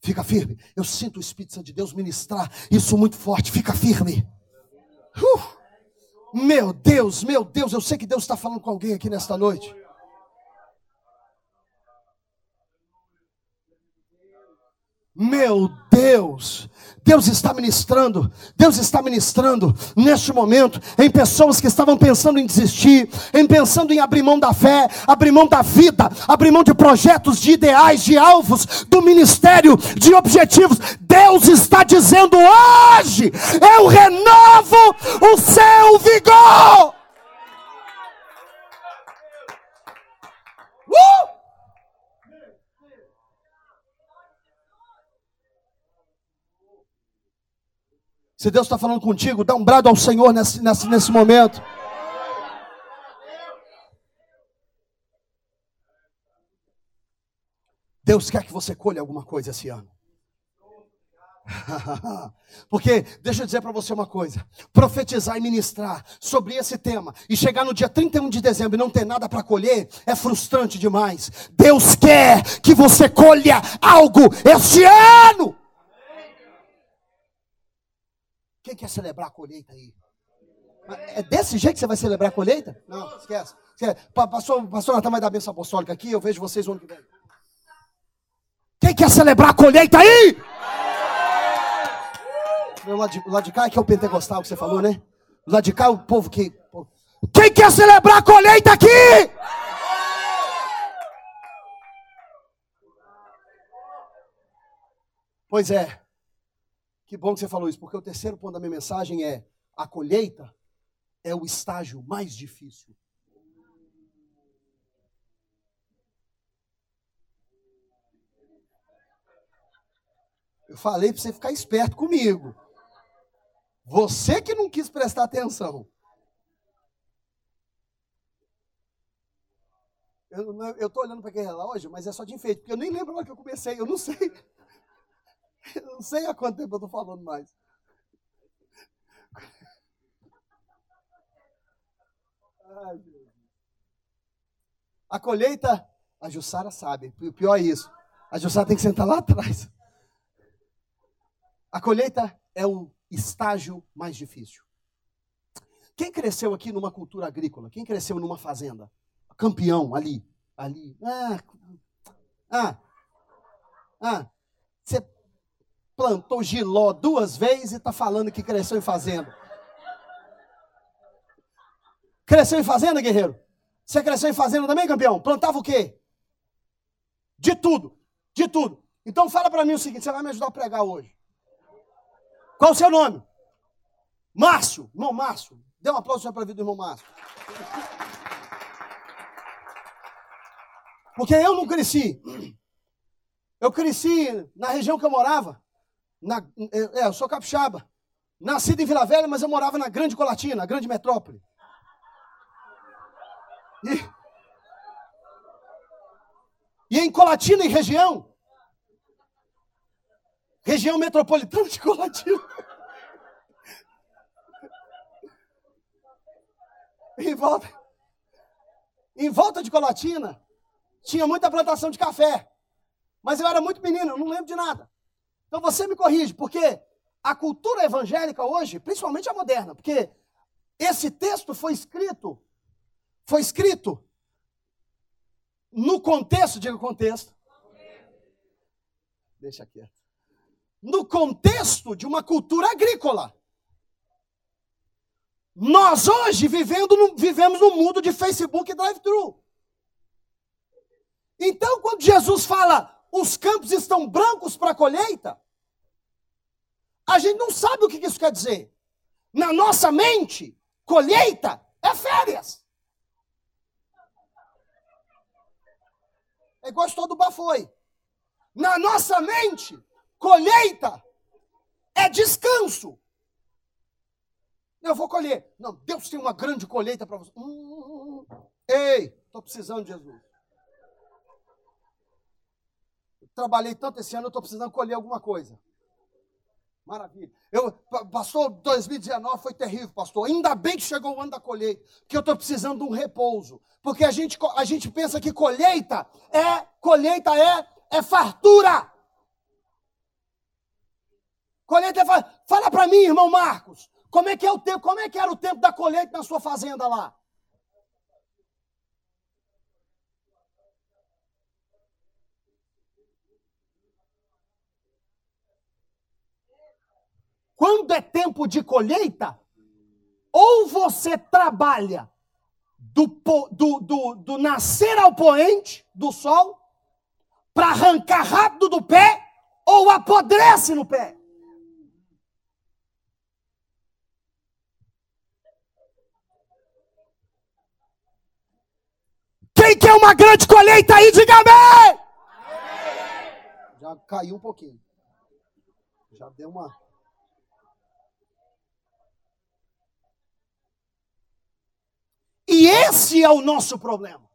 Fica firme. Eu sinto o Espírito Santo de Deus ministrar isso muito forte. Fica firme. Uh! Meu Deus, meu Deus, eu sei que Deus está falando com alguém aqui nesta noite. Meu Deus, Deus está ministrando, Deus está ministrando neste momento em pessoas que estavam pensando em desistir, em pensando em abrir mão da fé, abrir mão da vida, abrir mão de projetos, de ideais, de alvos, do ministério, de objetivos. Deus está dizendo hoje: eu renovo o seu vigor. Uh! Se Deus está falando contigo, dá um brado ao Senhor nesse, nesse, nesse momento. Deus quer que você colha alguma coisa esse ano. (laughs) Porque, deixa eu dizer para você uma coisa: profetizar e ministrar sobre esse tema e chegar no dia 31 de dezembro e não ter nada para colher é frustrante demais. Deus quer que você colha algo este ano. Quem quer celebrar a colheita aí? É desse jeito que você vai celebrar a colheita? Não, esquece. Pastor, pastor Natan vai dar bênção apostólica aqui, eu vejo vocês no ano que vem. Quem quer celebrar a colheita aí? Meu lado de, lado de cá é que é o pentecostal que você falou, né? Do lado de cá é o povo que. Quem quer celebrar a colheita aqui? Pois é. Que bom que você falou isso, porque o terceiro ponto da minha mensagem é: a colheita é o estágio mais difícil. Eu falei para você ficar esperto comigo. Você que não quis prestar atenção. Eu, tô olhando para aquele relógio, mas é só de enfeite, porque eu nem lembro a hora que eu comecei, eu não sei. Eu não sei há quanto tempo eu tô falando mais. Ai, a colheita, a Jussara sabe, o pior é isso. A Jussara tem que sentar lá atrás. A colheita é o estágio mais difícil. Quem cresceu aqui numa cultura agrícola? Quem cresceu numa fazenda? Campeão, ali, ali. Ah, ah, ah. Você plantou giló duas vezes e está falando que cresceu em fazenda. Cresceu em fazenda, guerreiro? Você cresceu em fazenda também, campeão? Plantava o quê? De tudo, de tudo. Então fala para mim o seguinte, você vai me ajudar a pregar hoje. Qual o seu nome? Márcio, irmão Márcio. Dê um aplauso para a vida do irmão Márcio. Porque eu não cresci. Eu cresci na região que eu morava. Na, é, eu sou capixaba. Nascido em Vila Velha, mas eu morava na Grande Colatina, na grande metrópole. E, e em Colatina e região, região metropolitana de Colatina. Em volta, em volta de Colatina, tinha muita plantação de café. Mas eu era muito menino, eu não lembro de nada. Então você me corrige, porque a cultura evangélica hoje, principalmente a moderna, porque esse texto foi escrito foi escrito no contexto, diga contexto. Deixa quieto. No contexto de uma cultura agrícola. Nós hoje vivendo no, vivemos no mundo de Facebook e drive-thru. Então, quando Jesus fala os campos estão brancos para a colheita, a gente não sabe o que isso quer dizer. Na nossa mente, colheita é férias. É igual a história do Bafoi. Na nossa mente, colheita é descanso. Eu vou colher. Não, Deus tem uma grande colheita para você. Hum. Ei, estou precisando de Jesus. trabalhei tanto esse ano, estou precisando colher alguma coisa. Maravilha. Eu, pastor, 2019 foi terrível, pastor. Ainda bem que chegou o ano da colheita, que eu estou precisando de um repouso. Porque a gente, a gente pensa que colheita é, colheita é, é fartura. Colheita é fartura. Fala para mim, irmão Marcos, como é que é o tempo, como é que era o tempo da colheita na sua fazenda lá? Quando é tempo de colheita, ou você trabalha do, do, do, do nascer ao poente do sol, para arrancar rápido do pé, ou apodrece no pé. Quem quer uma grande colheita aí, diga amém! Já caiu um pouquinho. Já deu uma. E esse é o nosso problema.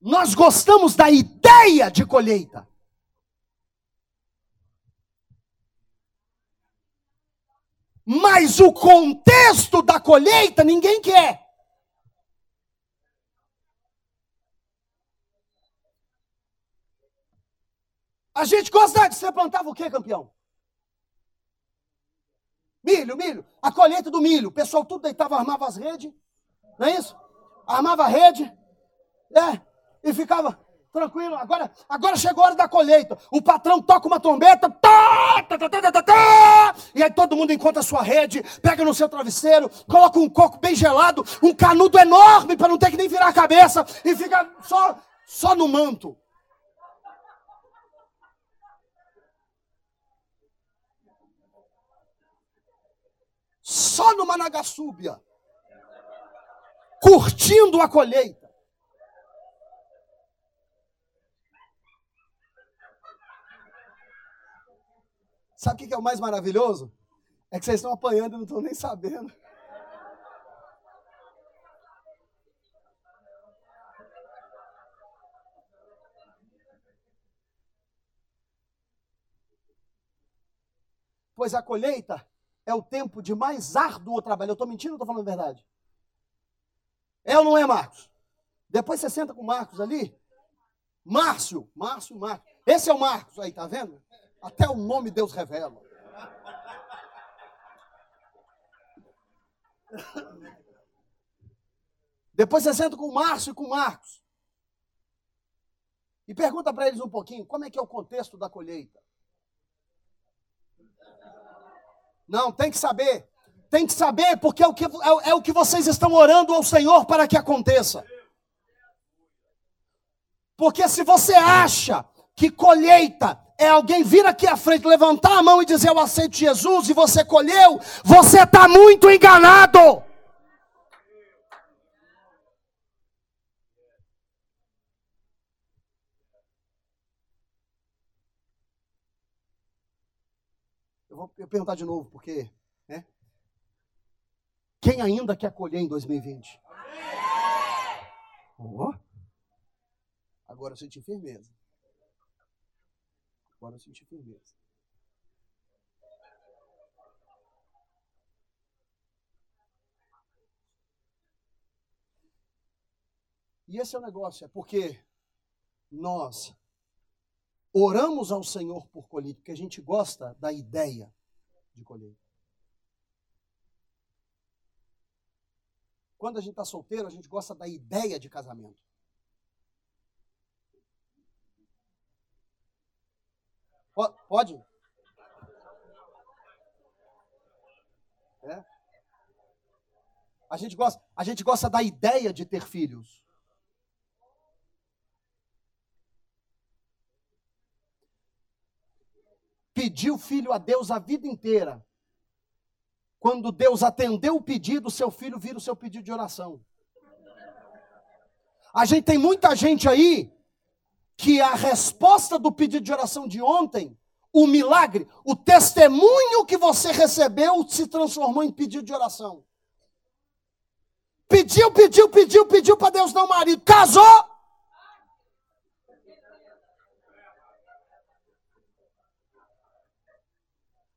Nós gostamos da ideia de colheita. Mas o contexto da colheita ninguém quer. A gente gosta de você plantava o quê, campeão? Milho, milho. A colheita do milho. O pessoal tudo deitava, armava as redes. Não é isso? Armava a rede, é, e ficava tranquilo. Agora, agora chegou a hora da colheita. O patrão toca uma trombeta, tá, tá, tá, tá, tá, tá, e aí todo mundo encontra a sua rede, pega no seu travesseiro, coloca um coco bem gelado, um canudo enorme para não ter que nem virar a cabeça, e fica só, só no manto. Só no Managassúbia curtindo a colheita. Sabe o que é o mais maravilhoso? É que vocês estão apanhando e não estão nem sabendo. Pois a colheita é o tempo de mais árduo trabalho. Eu estou mentindo ou estou falando a verdade? É ou não é, Marcos? Depois você senta com o Marcos ali. Márcio, Márcio, Márcio. Esse é o Marcos aí, tá vendo? Até o nome Deus revela. Depois você senta com o Márcio e com o Marcos. E pergunta para eles um pouquinho como é que é o contexto da colheita. Não, tem que saber. Tem que saber, porque é o que, é, é o que vocês estão orando ao Senhor para que aconteça. Porque se você acha que colheita é alguém vir aqui à frente, levantar a mão e dizer eu aceito Jesus e você colheu, você está muito enganado. Eu vou perguntar de novo, porque. Né? Quem ainda quer colher em 2020? Oh. Agora eu senti firmeza. Agora eu senti firmeza. E esse é o negócio, é porque nós oramos ao Senhor por colheita, porque a gente gosta da ideia de colheita. Quando a gente está solteiro, a gente gosta da ideia de casamento. Pode? É. A gente gosta, a gente gosta da ideia de ter filhos. pediu filho a Deus a vida inteira. Quando Deus atendeu o pedido, seu filho vira o seu pedido de oração. A gente tem muita gente aí que a resposta do pedido de oração de ontem, o milagre, o testemunho que você recebeu se transformou em pedido de oração. Pediu, pediu, pediu, pediu para Deus dar um marido. Casou,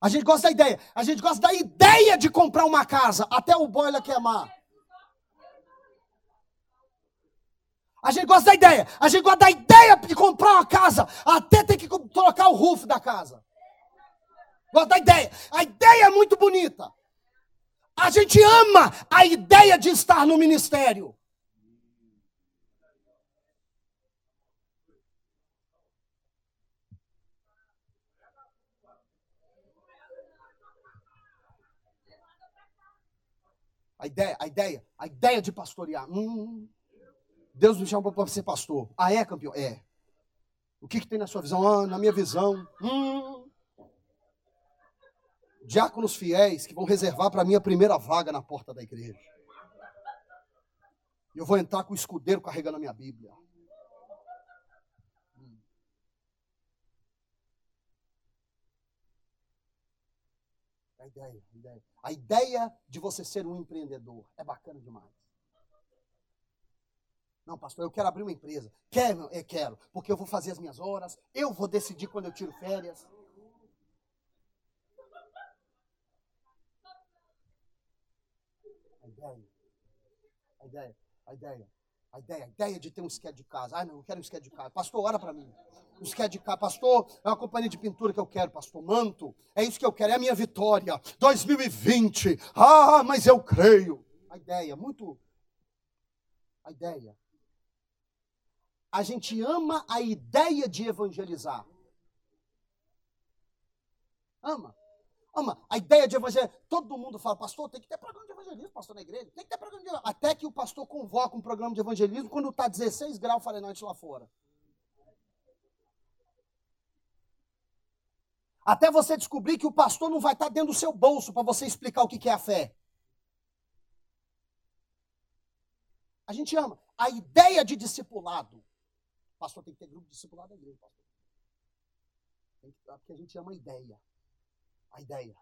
A gente gosta da ideia. A gente gosta da ideia de comprar uma casa até o boiler queimar. A gente gosta da ideia. A gente gosta da ideia de comprar uma casa até ter que trocar o roof da casa. Gosta da ideia. A ideia é muito bonita. A gente ama a ideia de estar no ministério. A ideia, a ideia, a ideia de pastorear. Hum, Deus me chamou para ser pastor. Ah, é, campeão? É. O que, que tem na sua visão? Ah, na minha visão. Hum, diáconos fiéis que vão reservar para mim a primeira vaga na porta da igreja. Eu vou entrar com o escudeiro carregando a minha Bíblia. A ideia, a ideia. A ideia de você ser um empreendedor é bacana demais. Não, pastor, eu quero abrir uma empresa. Quero, eu quero, porque eu vou fazer as minhas horas, eu vou decidir quando eu tiro férias. A ideia, a ideia, a ideia, a ideia, a ideia de ter um esquete de casa. Ah, não, eu quero um esquete de casa. Pastor, ora para mim que é de cá, pastor, é uma companhia de pintura que eu quero, pastor, manto, é isso que eu quero, é a minha vitória, 2020, ah, mas eu creio. A ideia, muito, a ideia. A gente ama a ideia de evangelizar. Ama. Ama. A ideia de evangelizar. Todo mundo fala, pastor, tem que ter programa de evangelismo, pastor, na igreja. Tem que ter programa de evangelismo. Até que o pastor convoca um programa de evangelismo quando está 16 graus Fahrenheit lá fora. Até você descobrir que o pastor não vai estar dentro do seu bolso para você explicar o que é a fé. A gente ama. A ideia de discipulado. Pastor tem que ter grupo de discipulado na igreja, pastor. Porque a gente ama a ideia. A ideia.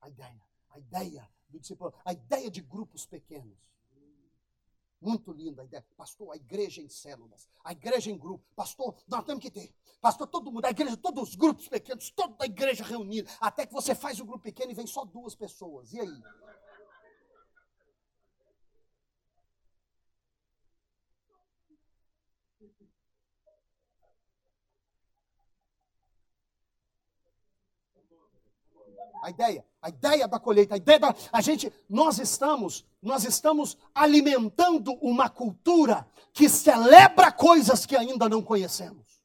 A ideia. A ideia do discipulado. A ideia de grupos pequenos. Muito linda a ideia. Pastor, a igreja em células, a igreja em grupo. Pastor, nós temos que ter. Pastor, todo mundo, a igreja, todos os grupos pequenos, toda a igreja reunida. Até que você faz o grupo pequeno e vem só duas pessoas. E aí? A ideia, a ideia da colheita, a ideia da a gente, nós estamos, nós estamos alimentando uma cultura que celebra coisas que ainda não conhecemos.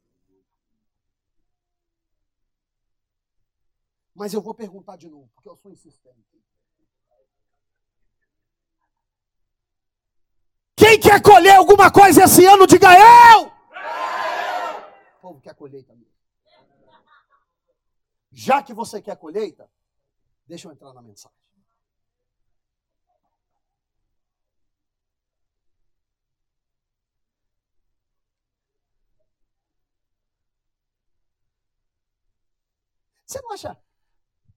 Mas eu vou perguntar de novo, porque eu sou insistente. Quem quer colher alguma coisa esse ano, diga eu! O povo quer colheita mesmo. Já que você quer colheita, Deixa eu entrar na mensagem. Você não acha,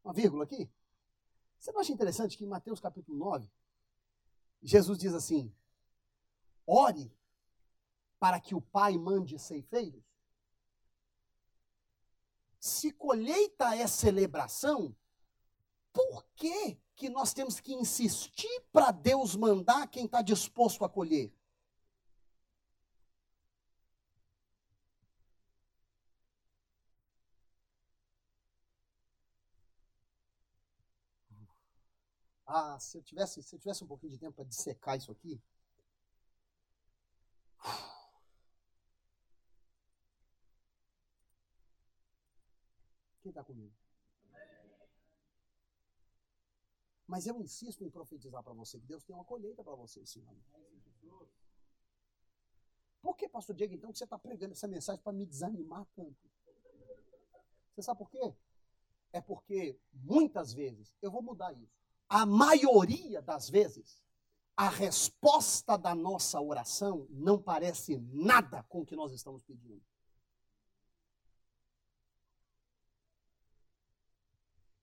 uma vírgula aqui? Você não acha interessante que em Mateus capítulo 9, Jesus diz assim: ore para que o Pai mande ceifeiros? Se colheita é celebração, por que, que nós temos que insistir para Deus mandar quem está disposto a colher? Ah, se eu tivesse, se eu tivesse um pouquinho de tempo para dissecar isso aqui. Quem está comigo? Mas eu insisto em profetizar para você que Deus tem uma colheita para você esse ano. Por que, pastor Diego, então, que você está pregando essa mensagem para me desanimar tanto? Você sabe por quê? É porque muitas vezes, eu vou mudar isso. A maioria das vezes, a resposta da nossa oração não parece nada com o que nós estamos pedindo.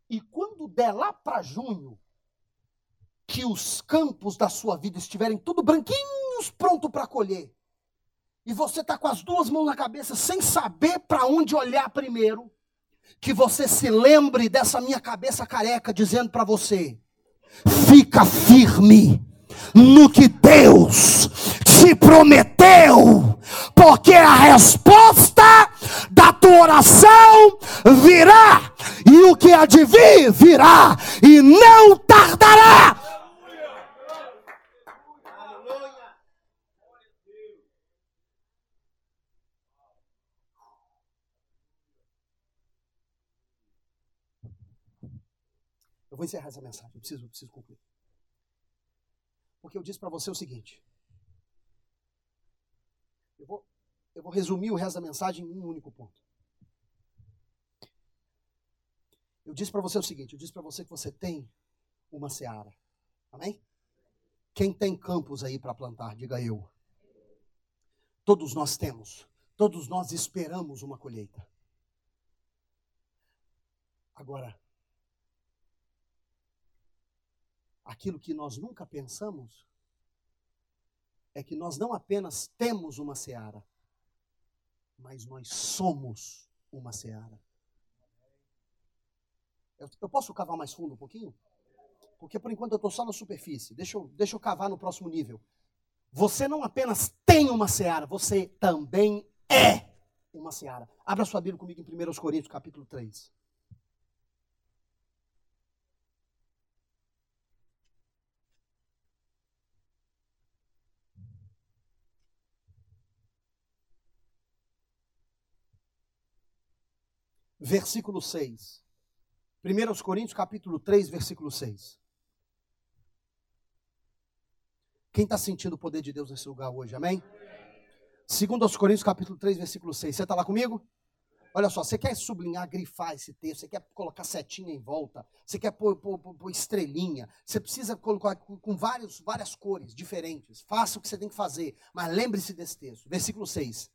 E quando der lá para junho, que os campos da sua vida estiverem tudo branquinhos, pronto para colher, e você está com as duas mãos na cabeça sem saber para onde olhar primeiro, que você se lembre dessa minha cabeça careca dizendo para você: fica firme no que Deus te prometeu, porque a resposta da tua oração virá, e o que há de vir virá, e não tardará. Eu vou encerrar essa mensagem, eu preciso, eu preciso concluir. Porque eu disse para você o seguinte. Eu vou, eu vou resumir o resto da mensagem em um único ponto. Eu disse para você o seguinte: eu disse para você que você tem uma seara. Amém? Quem tem campos aí para plantar, diga eu. Todos nós temos. Todos nós esperamos uma colheita. Agora, aquilo que nós nunca pensamos é que nós não apenas temos uma seara, mas nós somos uma seara. Eu, eu posso cavar mais fundo um pouquinho? Porque por enquanto eu estou só na superfície. Deixa eu, deixa eu cavar no próximo nível. Você não apenas tem uma seara, você também é uma seara. Abra sua Bíblia comigo em 1 Coríntios capítulo 3. Versículo 6. 1 Coríntios capítulo 3, versículo 6. Quem está sentindo o poder de Deus nesse lugar hoje, amém? 2 Coríntios capítulo 3, versículo 6. Você está lá comigo? Olha só, você quer sublinhar, grifar esse texto, você quer colocar setinha em volta, você quer pôr, pôr, pôr, estrelinha, você precisa colocar com vários, várias cores diferentes. Faça o que você tem que fazer, mas lembre-se desse texto. Versículo 6.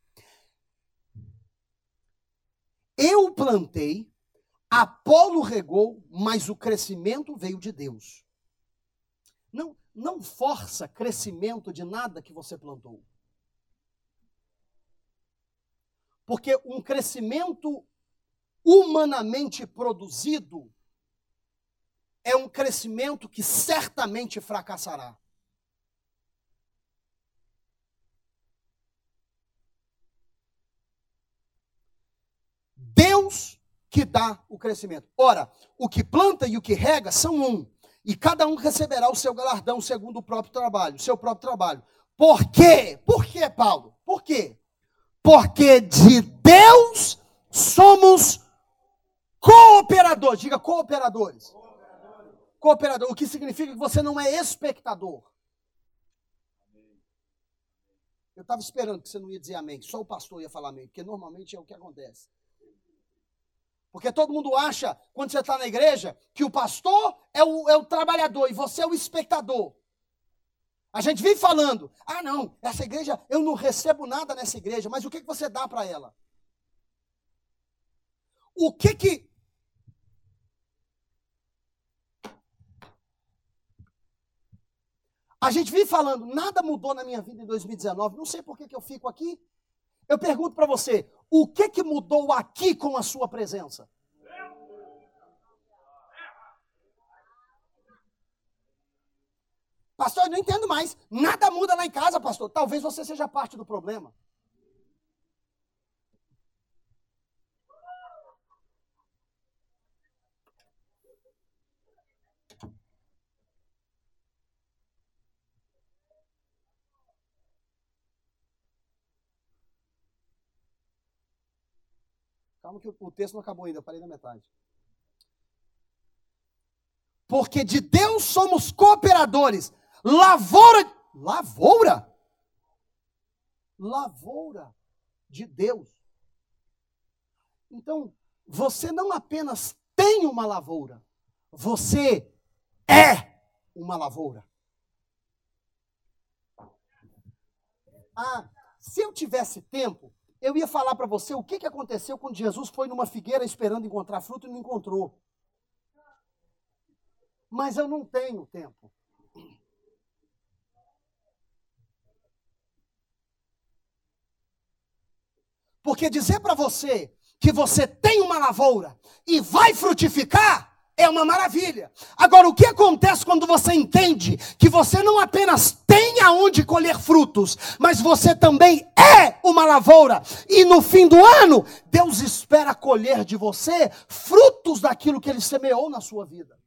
Eu plantei, Apolo regou, mas o crescimento veio de Deus. Não, não força crescimento de nada que você plantou. Porque um crescimento humanamente produzido é um crescimento que certamente fracassará. Deus que dá o crescimento. Ora, o que planta e o que rega são um, e cada um receberá o seu galardão segundo o próprio trabalho, seu próprio trabalho. Por quê? Por quê, Paulo? Por quê? Porque de Deus somos cooperadores. Diga cooperadores. Cooperador, o que significa que você não é espectador. Eu estava esperando que você não ia dizer amém, só o pastor ia falar amém, porque normalmente é o que acontece. Porque todo mundo acha, quando você está na igreja, que o pastor é o, é o trabalhador e você é o espectador. A gente vive falando, ah não, essa igreja, eu não recebo nada nessa igreja, mas o que, que você dá para ela? O que que... A gente vive falando, nada mudou na minha vida em 2019, não sei por que, que eu fico aqui. Eu pergunto para você, o que que mudou aqui com a sua presença? Pastor, eu não entendo mais. Nada muda lá em casa, pastor. Talvez você seja parte do problema. Calma que o texto não acabou ainda, eu parei na metade. Porque de Deus somos cooperadores. Lavoura. Lavoura? Lavoura de Deus. Então, você não apenas tem uma lavoura, você é uma lavoura. Ah, se eu tivesse tempo, eu ia falar para você o que, que aconteceu quando Jesus foi numa figueira esperando encontrar fruto e não encontrou. Mas eu não tenho tempo. Porque dizer para você que você tem uma lavoura e vai frutificar, é uma maravilha. Agora, o que acontece quando você entende que você não apenas tem aonde colher frutos, mas você também é uma lavoura, e no fim do ano, Deus espera colher de você frutos daquilo que Ele semeou na sua vida.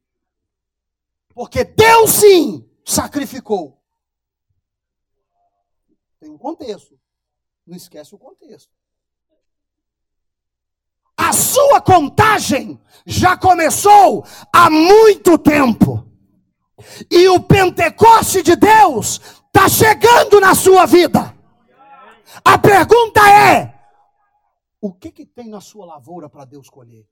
Porque Deus sim sacrificou. Tem um contexto. Não esquece o contexto sua contagem já começou há muito tempo. E o Pentecoste de Deus está chegando na sua vida. A pergunta é: o que, que tem na sua lavoura para Deus colher?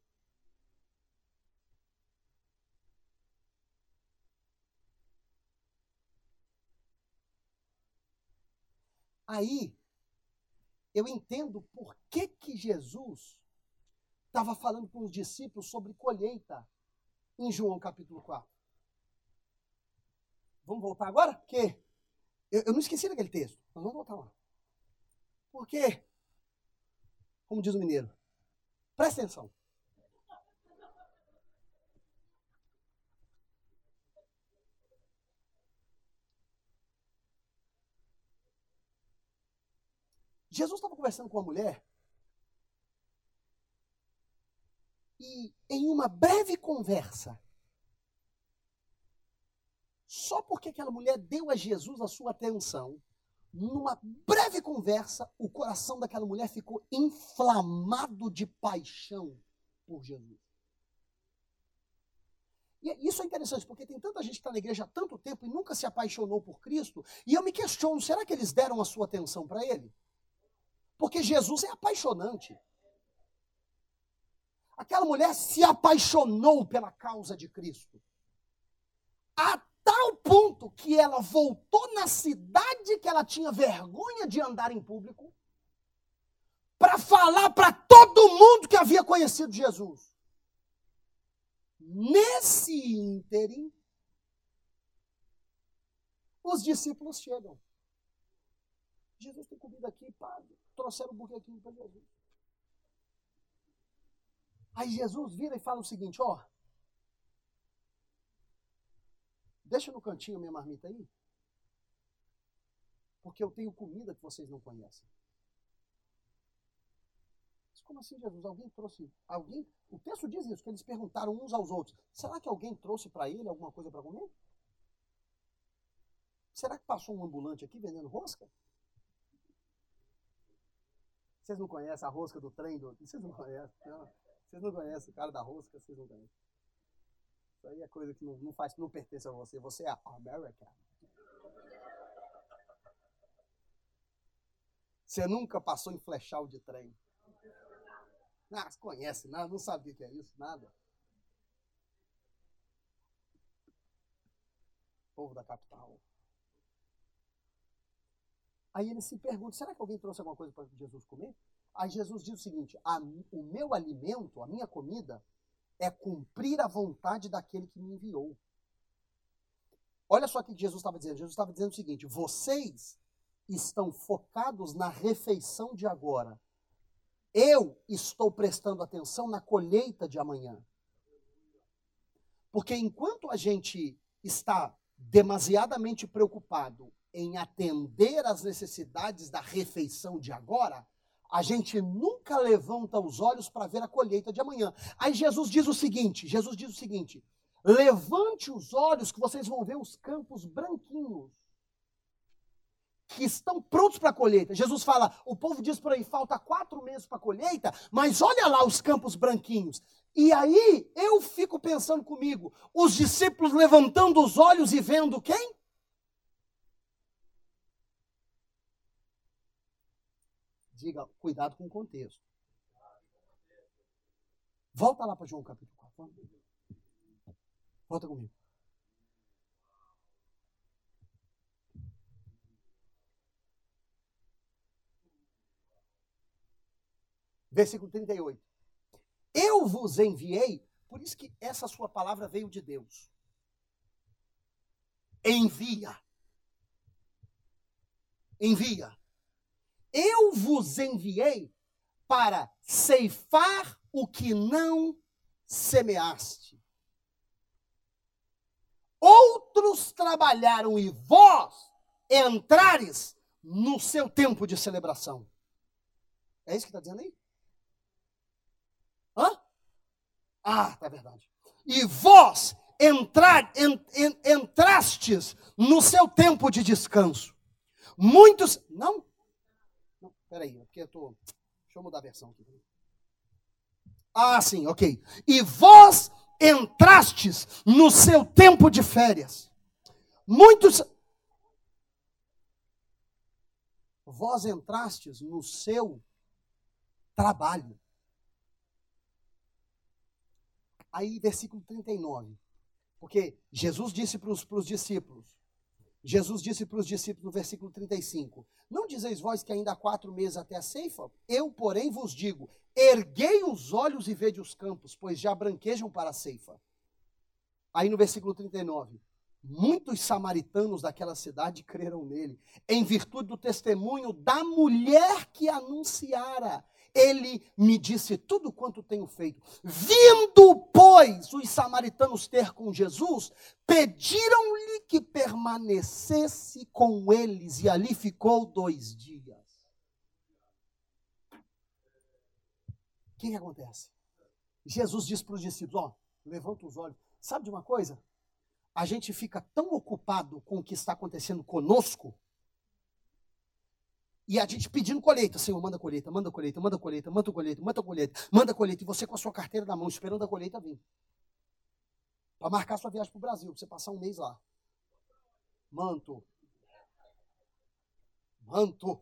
Aí, eu entendo por que, que Jesus estava falando com os discípulos sobre colheita em João capítulo 4. Vamos voltar agora? Porque eu, eu não esqueci daquele texto. Mas vamos voltar lá. Porque, como diz o mineiro, presta atenção. Jesus estava conversando com uma mulher E em uma breve conversa, só porque aquela mulher deu a Jesus a sua atenção, numa breve conversa, o coração daquela mulher ficou inflamado de paixão por Jesus. E isso é interessante, porque tem tanta gente que está na igreja há tanto tempo e nunca se apaixonou por Cristo, e eu me questiono, será que eles deram a sua atenção para Ele? Porque Jesus é apaixonante. Aquela mulher se apaixonou pela causa de Cristo. A tal ponto que ela voltou na cidade que ela tinha vergonha de andar em público para falar para todo mundo que havia conhecido Jesus. Nesse ínterim, Os discípulos chegam. Jesus tem comida aqui, pá, trouxeram um buquequinho para Jesus. Aí Jesus vira e fala o seguinte, ó, deixa no cantinho minha marmita aí, porque eu tenho comida que vocês não conhecem. Mas como assim, Jesus? Alguém trouxe, alguém, o texto diz isso, que eles perguntaram uns aos outros, será que alguém trouxe para ele alguma coisa para comer? Será que passou um ambulante aqui vendendo rosca? Vocês não conhecem a rosca do trem? Do... Vocês não conhecem? Não. Vocês não conhecem o cara da rosca? Vocês não conhecem. Isso aí é coisa que não, não faz, não pertence a você. Você é America. Você nunca passou em flechal de trem. Ah, conhece nada, não sabia que é isso, nada. Povo da capital. Aí ele se pergunta: será que alguém trouxe alguma coisa para Jesus comer? Aí Jesus diz o seguinte: o meu alimento, a minha comida, é cumprir a vontade daquele que me enviou. Olha só o que Jesus estava dizendo. Jesus estava dizendo o seguinte: vocês estão focados na refeição de agora. Eu estou prestando atenção na colheita de amanhã. Porque enquanto a gente está demasiadamente preocupado em atender às necessidades da refeição de agora, a gente nunca levanta os olhos para ver a colheita de amanhã. Aí Jesus diz o seguinte: Jesus diz o seguinte: levante os olhos que vocês vão ver os campos branquinhos que estão prontos para a colheita. Jesus fala: o povo diz por aí, falta quatro meses para a colheita, mas olha lá os campos branquinhos. E aí eu fico pensando comigo, os discípulos levantando os olhos e vendo quem? Diga, cuidado com o contexto. Volta lá para João capítulo 4. Volta comigo. Versículo 38. Eu vos enviei, por isso que essa sua palavra veio de Deus. Envia. Envia. Eu vos enviei para ceifar o que não semeaste. Outros trabalharam e vós entrares no seu tempo de celebração. É isso que está dizendo aí? Hã? Ah, tá verdade. E vós entrar, entrastes no seu tempo de descanso. Muitos. Não, Peraí, porque eu tô. Deixa eu mudar a versão aqui. Ah, sim, ok. E vós entrastes no seu tempo de férias. Muitos. Vós entrastes no seu trabalho. Aí, versículo 39. Porque Jesus disse para os discípulos: Jesus disse para os discípulos no versículo 35: Não dizeis vós que ainda há quatro meses até a ceifa? Eu, porém, vos digo: erguei os olhos e vede os campos, pois já branquejam para a ceifa. Aí no versículo 39, muitos samaritanos daquela cidade creram nele, em virtude do testemunho da mulher que anunciara ele me disse tudo quanto tenho feito. Vindo, pois, os samaritanos ter com Jesus, pediram-lhe que permanecesse com eles, e ali ficou dois dias. O que, que acontece? Jesus disse para os discípulos: Ó, levanta os olhos. Sabe de uma coisa? A gente fica tão ocupado com o que está acontecendo conosco e a gente pedindo colheita, Senhor, manda colheita, manda colheita, manda colheita, manda colheita, manda colheita, manda colheita. E você com a sua carteira na mão, esperando a colheita vir. Para marcar sua viagem para o Brasil, para você passar um mês lá. Manto. Manto.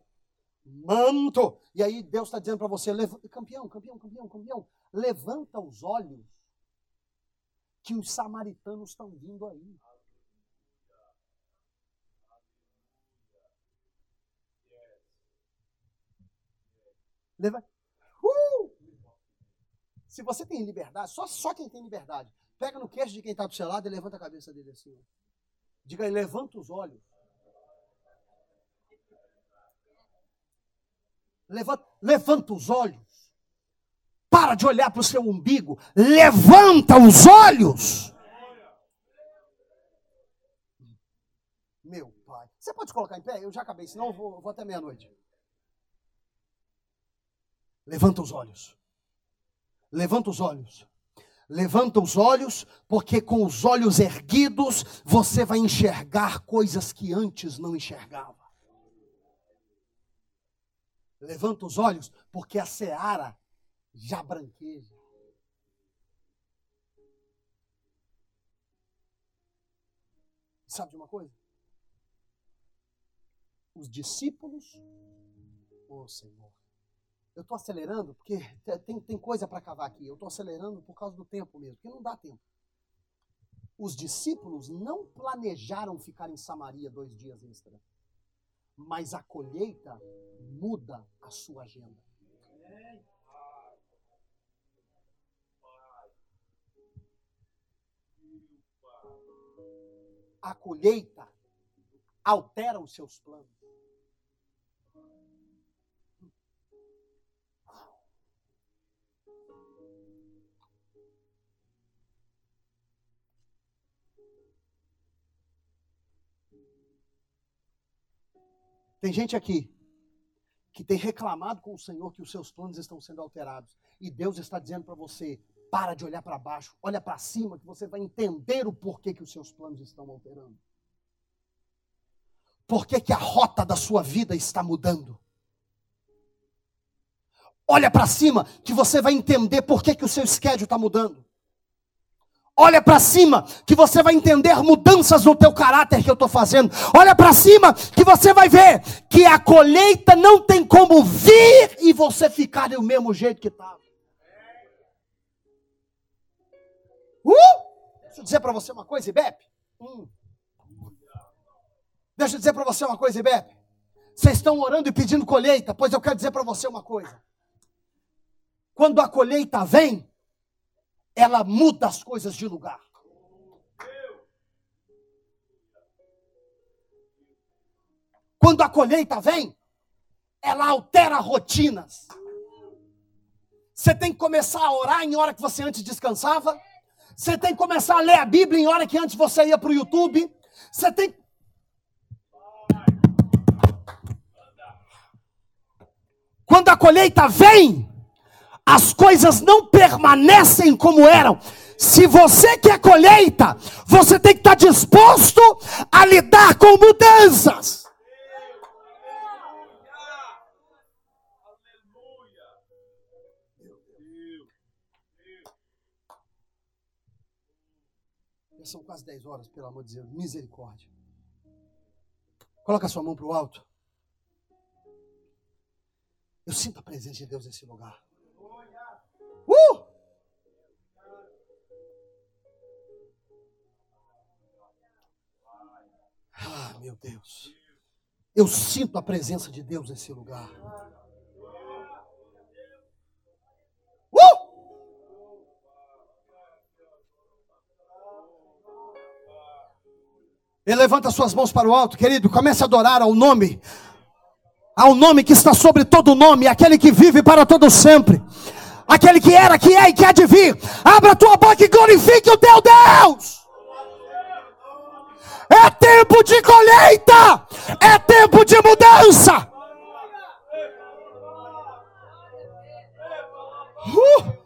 Manto. E aí Deus está dizendo para você, campeão, campeão, campeão, campeão, levanta os olhos que os samaritanos estão vindo aí. Leva... Uh! Se você tem liberdade, só, só quem tem liberdade, pega no queixo de quem está do seu lado e levanta a cabeça dele assim. Ó. Diga aí, levanta os olhos. Levanta, levanta os olhos. Para de olhar para o seu umbigo. Levanta os olhos. Meu pai. Você pode colocar em pé? Eu já acabei, senão eu vou, eu vou até meia-noite. Levanta os olhos. Levanta os olhos. Levanta os olhos, porque com os olhos erguidos você vai enxergar coisas que antes não enxergava. Levanta os olhos, porque a seara já branqueja. Sabe de uma coisa? Os discípulos, ô oh, Senhor, eu estou acelerando porque tem, tem coisa para cavar aqui. Eu estou acelerando por causa do tempo mesmo, porque não dá tempo. Os discípulos não planejaram ficar em Samaria dois dias extra, mas a colheita muda a sua agenda. A colheita altera os seus planos. Tem gente aqui que tem reclamado com o Senhor que os seus planos estão sendo alterados. E Deus está dizendo para você: para de olhar para baixo, olha para cima, que você vai entender o porquê que os seus planos estão alterando. Por que, a rota da sua vida está mudando? Olha para cima, que você vai entender por que, que o seu schedule está mudando. Olha para cima, que você vai entender mudanças no teu caráter que eu estou fazendo. Olha para cima, que você vai ver que a colheita não tem como vir e você ficar do mesmo jeito que estava. Uh! Deixa eu dizer para você uma coisa, Ibepe. Hum. Deixa eu dizer para você uma coisa, Ibepe. Vocês estão orando e pedindo colheita, pois eu quero dizer para você uma coisa. Quando a colheita vem, ela muda as coisas de lugar. Quando a colheita vem, ela altera rotinas. Você tem que começar a orar em hora que você antes descansava. Você tem que começar a ler a Bíblia em hora que antes você ia para o YouTube. Você tem Quando a colheita vem, as coisas não permanecem como eram. Se você quer colheita, você tem que estar disposto a lidar com mudanças. São quase 10 horas, pelo amor de Deus. Misericórdia. Coloca sua mão para o alto. Eu sinto a presença de Deus nesse lugar. Ah, meu Deus. Eu sinto a presença de Deus nesse lugar. Uh! Ele levanta suas mãos para o alto, querido. Comece a adorar ao nome, ao nome que está sobre todo nome, aquele que vive para todo sempre aquele que era, que é e que há de vir. Abra a tua boca e glorifique o teu Deus. É tempo de colheita, é tempo de mudança. Uh!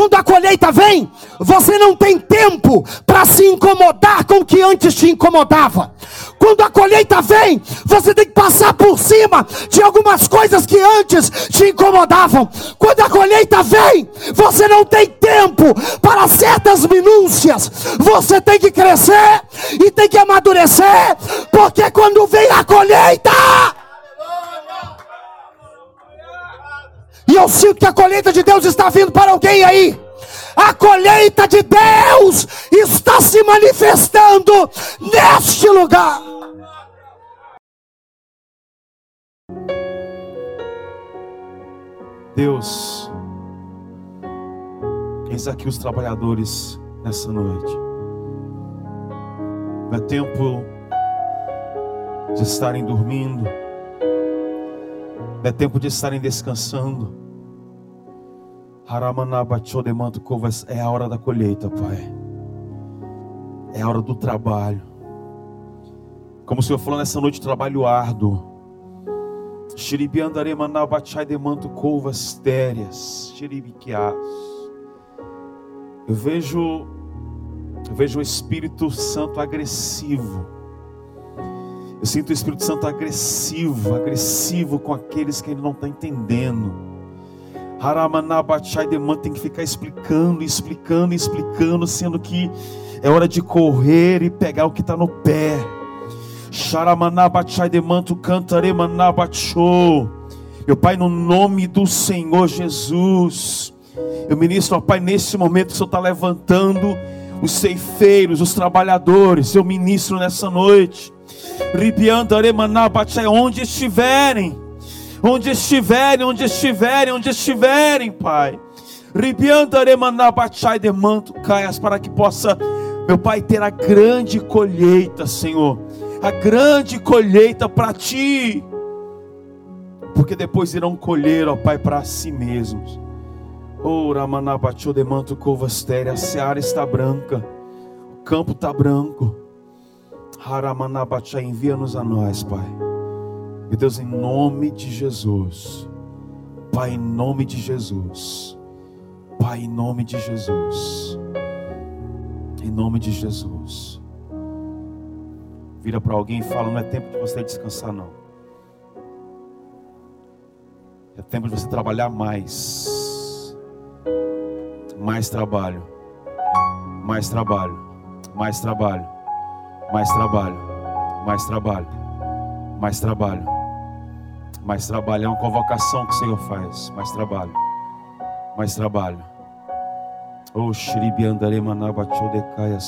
Quando a colheita vem, você não tem tempo para se incomodar com o que antes te incomodava. Quando a colheita vem, você tem que passar por cima de algumas coisas que antes te incomodavam. Quando a colheita vem, você não tem tempo para certas minúcias. Você tem que crescer e tem que amadurecer, porque quando vem a colheita, E eu sinto que a colheita de Deus está vindo para alguém aí. A colheita de Deus está se manifestando neste lugar. Deus, eis aqui os trabalhadores nessa noite. É tempo de estarem dormindo É tempo de estarem descansando. É a hora da colheita, Pai. É a hora do trabalho. Como o Senhor falou nessa noite, trabalho árduo. Xiribiandare manabachai demanto covas térias. Xiribiquiás. Eu vejo, eu vejo o Espírito Santo agressivo. Eu sinto o Espírito Santo agressivo, agressivo com aqueles que ele não está entendendo. Haramanabachai demanda tem que ficar explicando, explicando, explicando, sendo que é hora de correr e pegar o que está no pé. Sharamanabachai demanto cantaremanabacho. Meu Pai, no nome do Senhor Jesus, eu ministro, ó Pai, nesse momento o Senhor está levantando os ceifeiros, os trabalhadores, eu ministro nessa noite. Ribiandaremanabatai, onde estiverem onde estiverem, onde estiverem, onde estiverem, Pai. demanto caias para que possa, meu Pai, ter a grande colheita, Senhor. A grande colheita para ti. Porque depois irão colher, ó Pai, para si mesmos. Oh, Ramanabacho demanto covastéria, a seara está branca, o campo está branco. Haramanabacha, envia-nos a nós, Pai meu Deus, em nome de Jesus. Pai, em nome de Jesus. Pai, em nome de Jesus. Em nome de Jesus. Vira para alguém e fala: não é tempo de você descansar, não. É tempo de você trabalhar mais. Mais trabalho. Mais trabalho. Mais trabalho. Mais trabalho. Mais trabalho. Mais trabalho. Mais trabalho é uma convocação que o Senhor faz. Mais trabalho. Mais trabalho. Oh, Shribi Andare Manabacho Decai.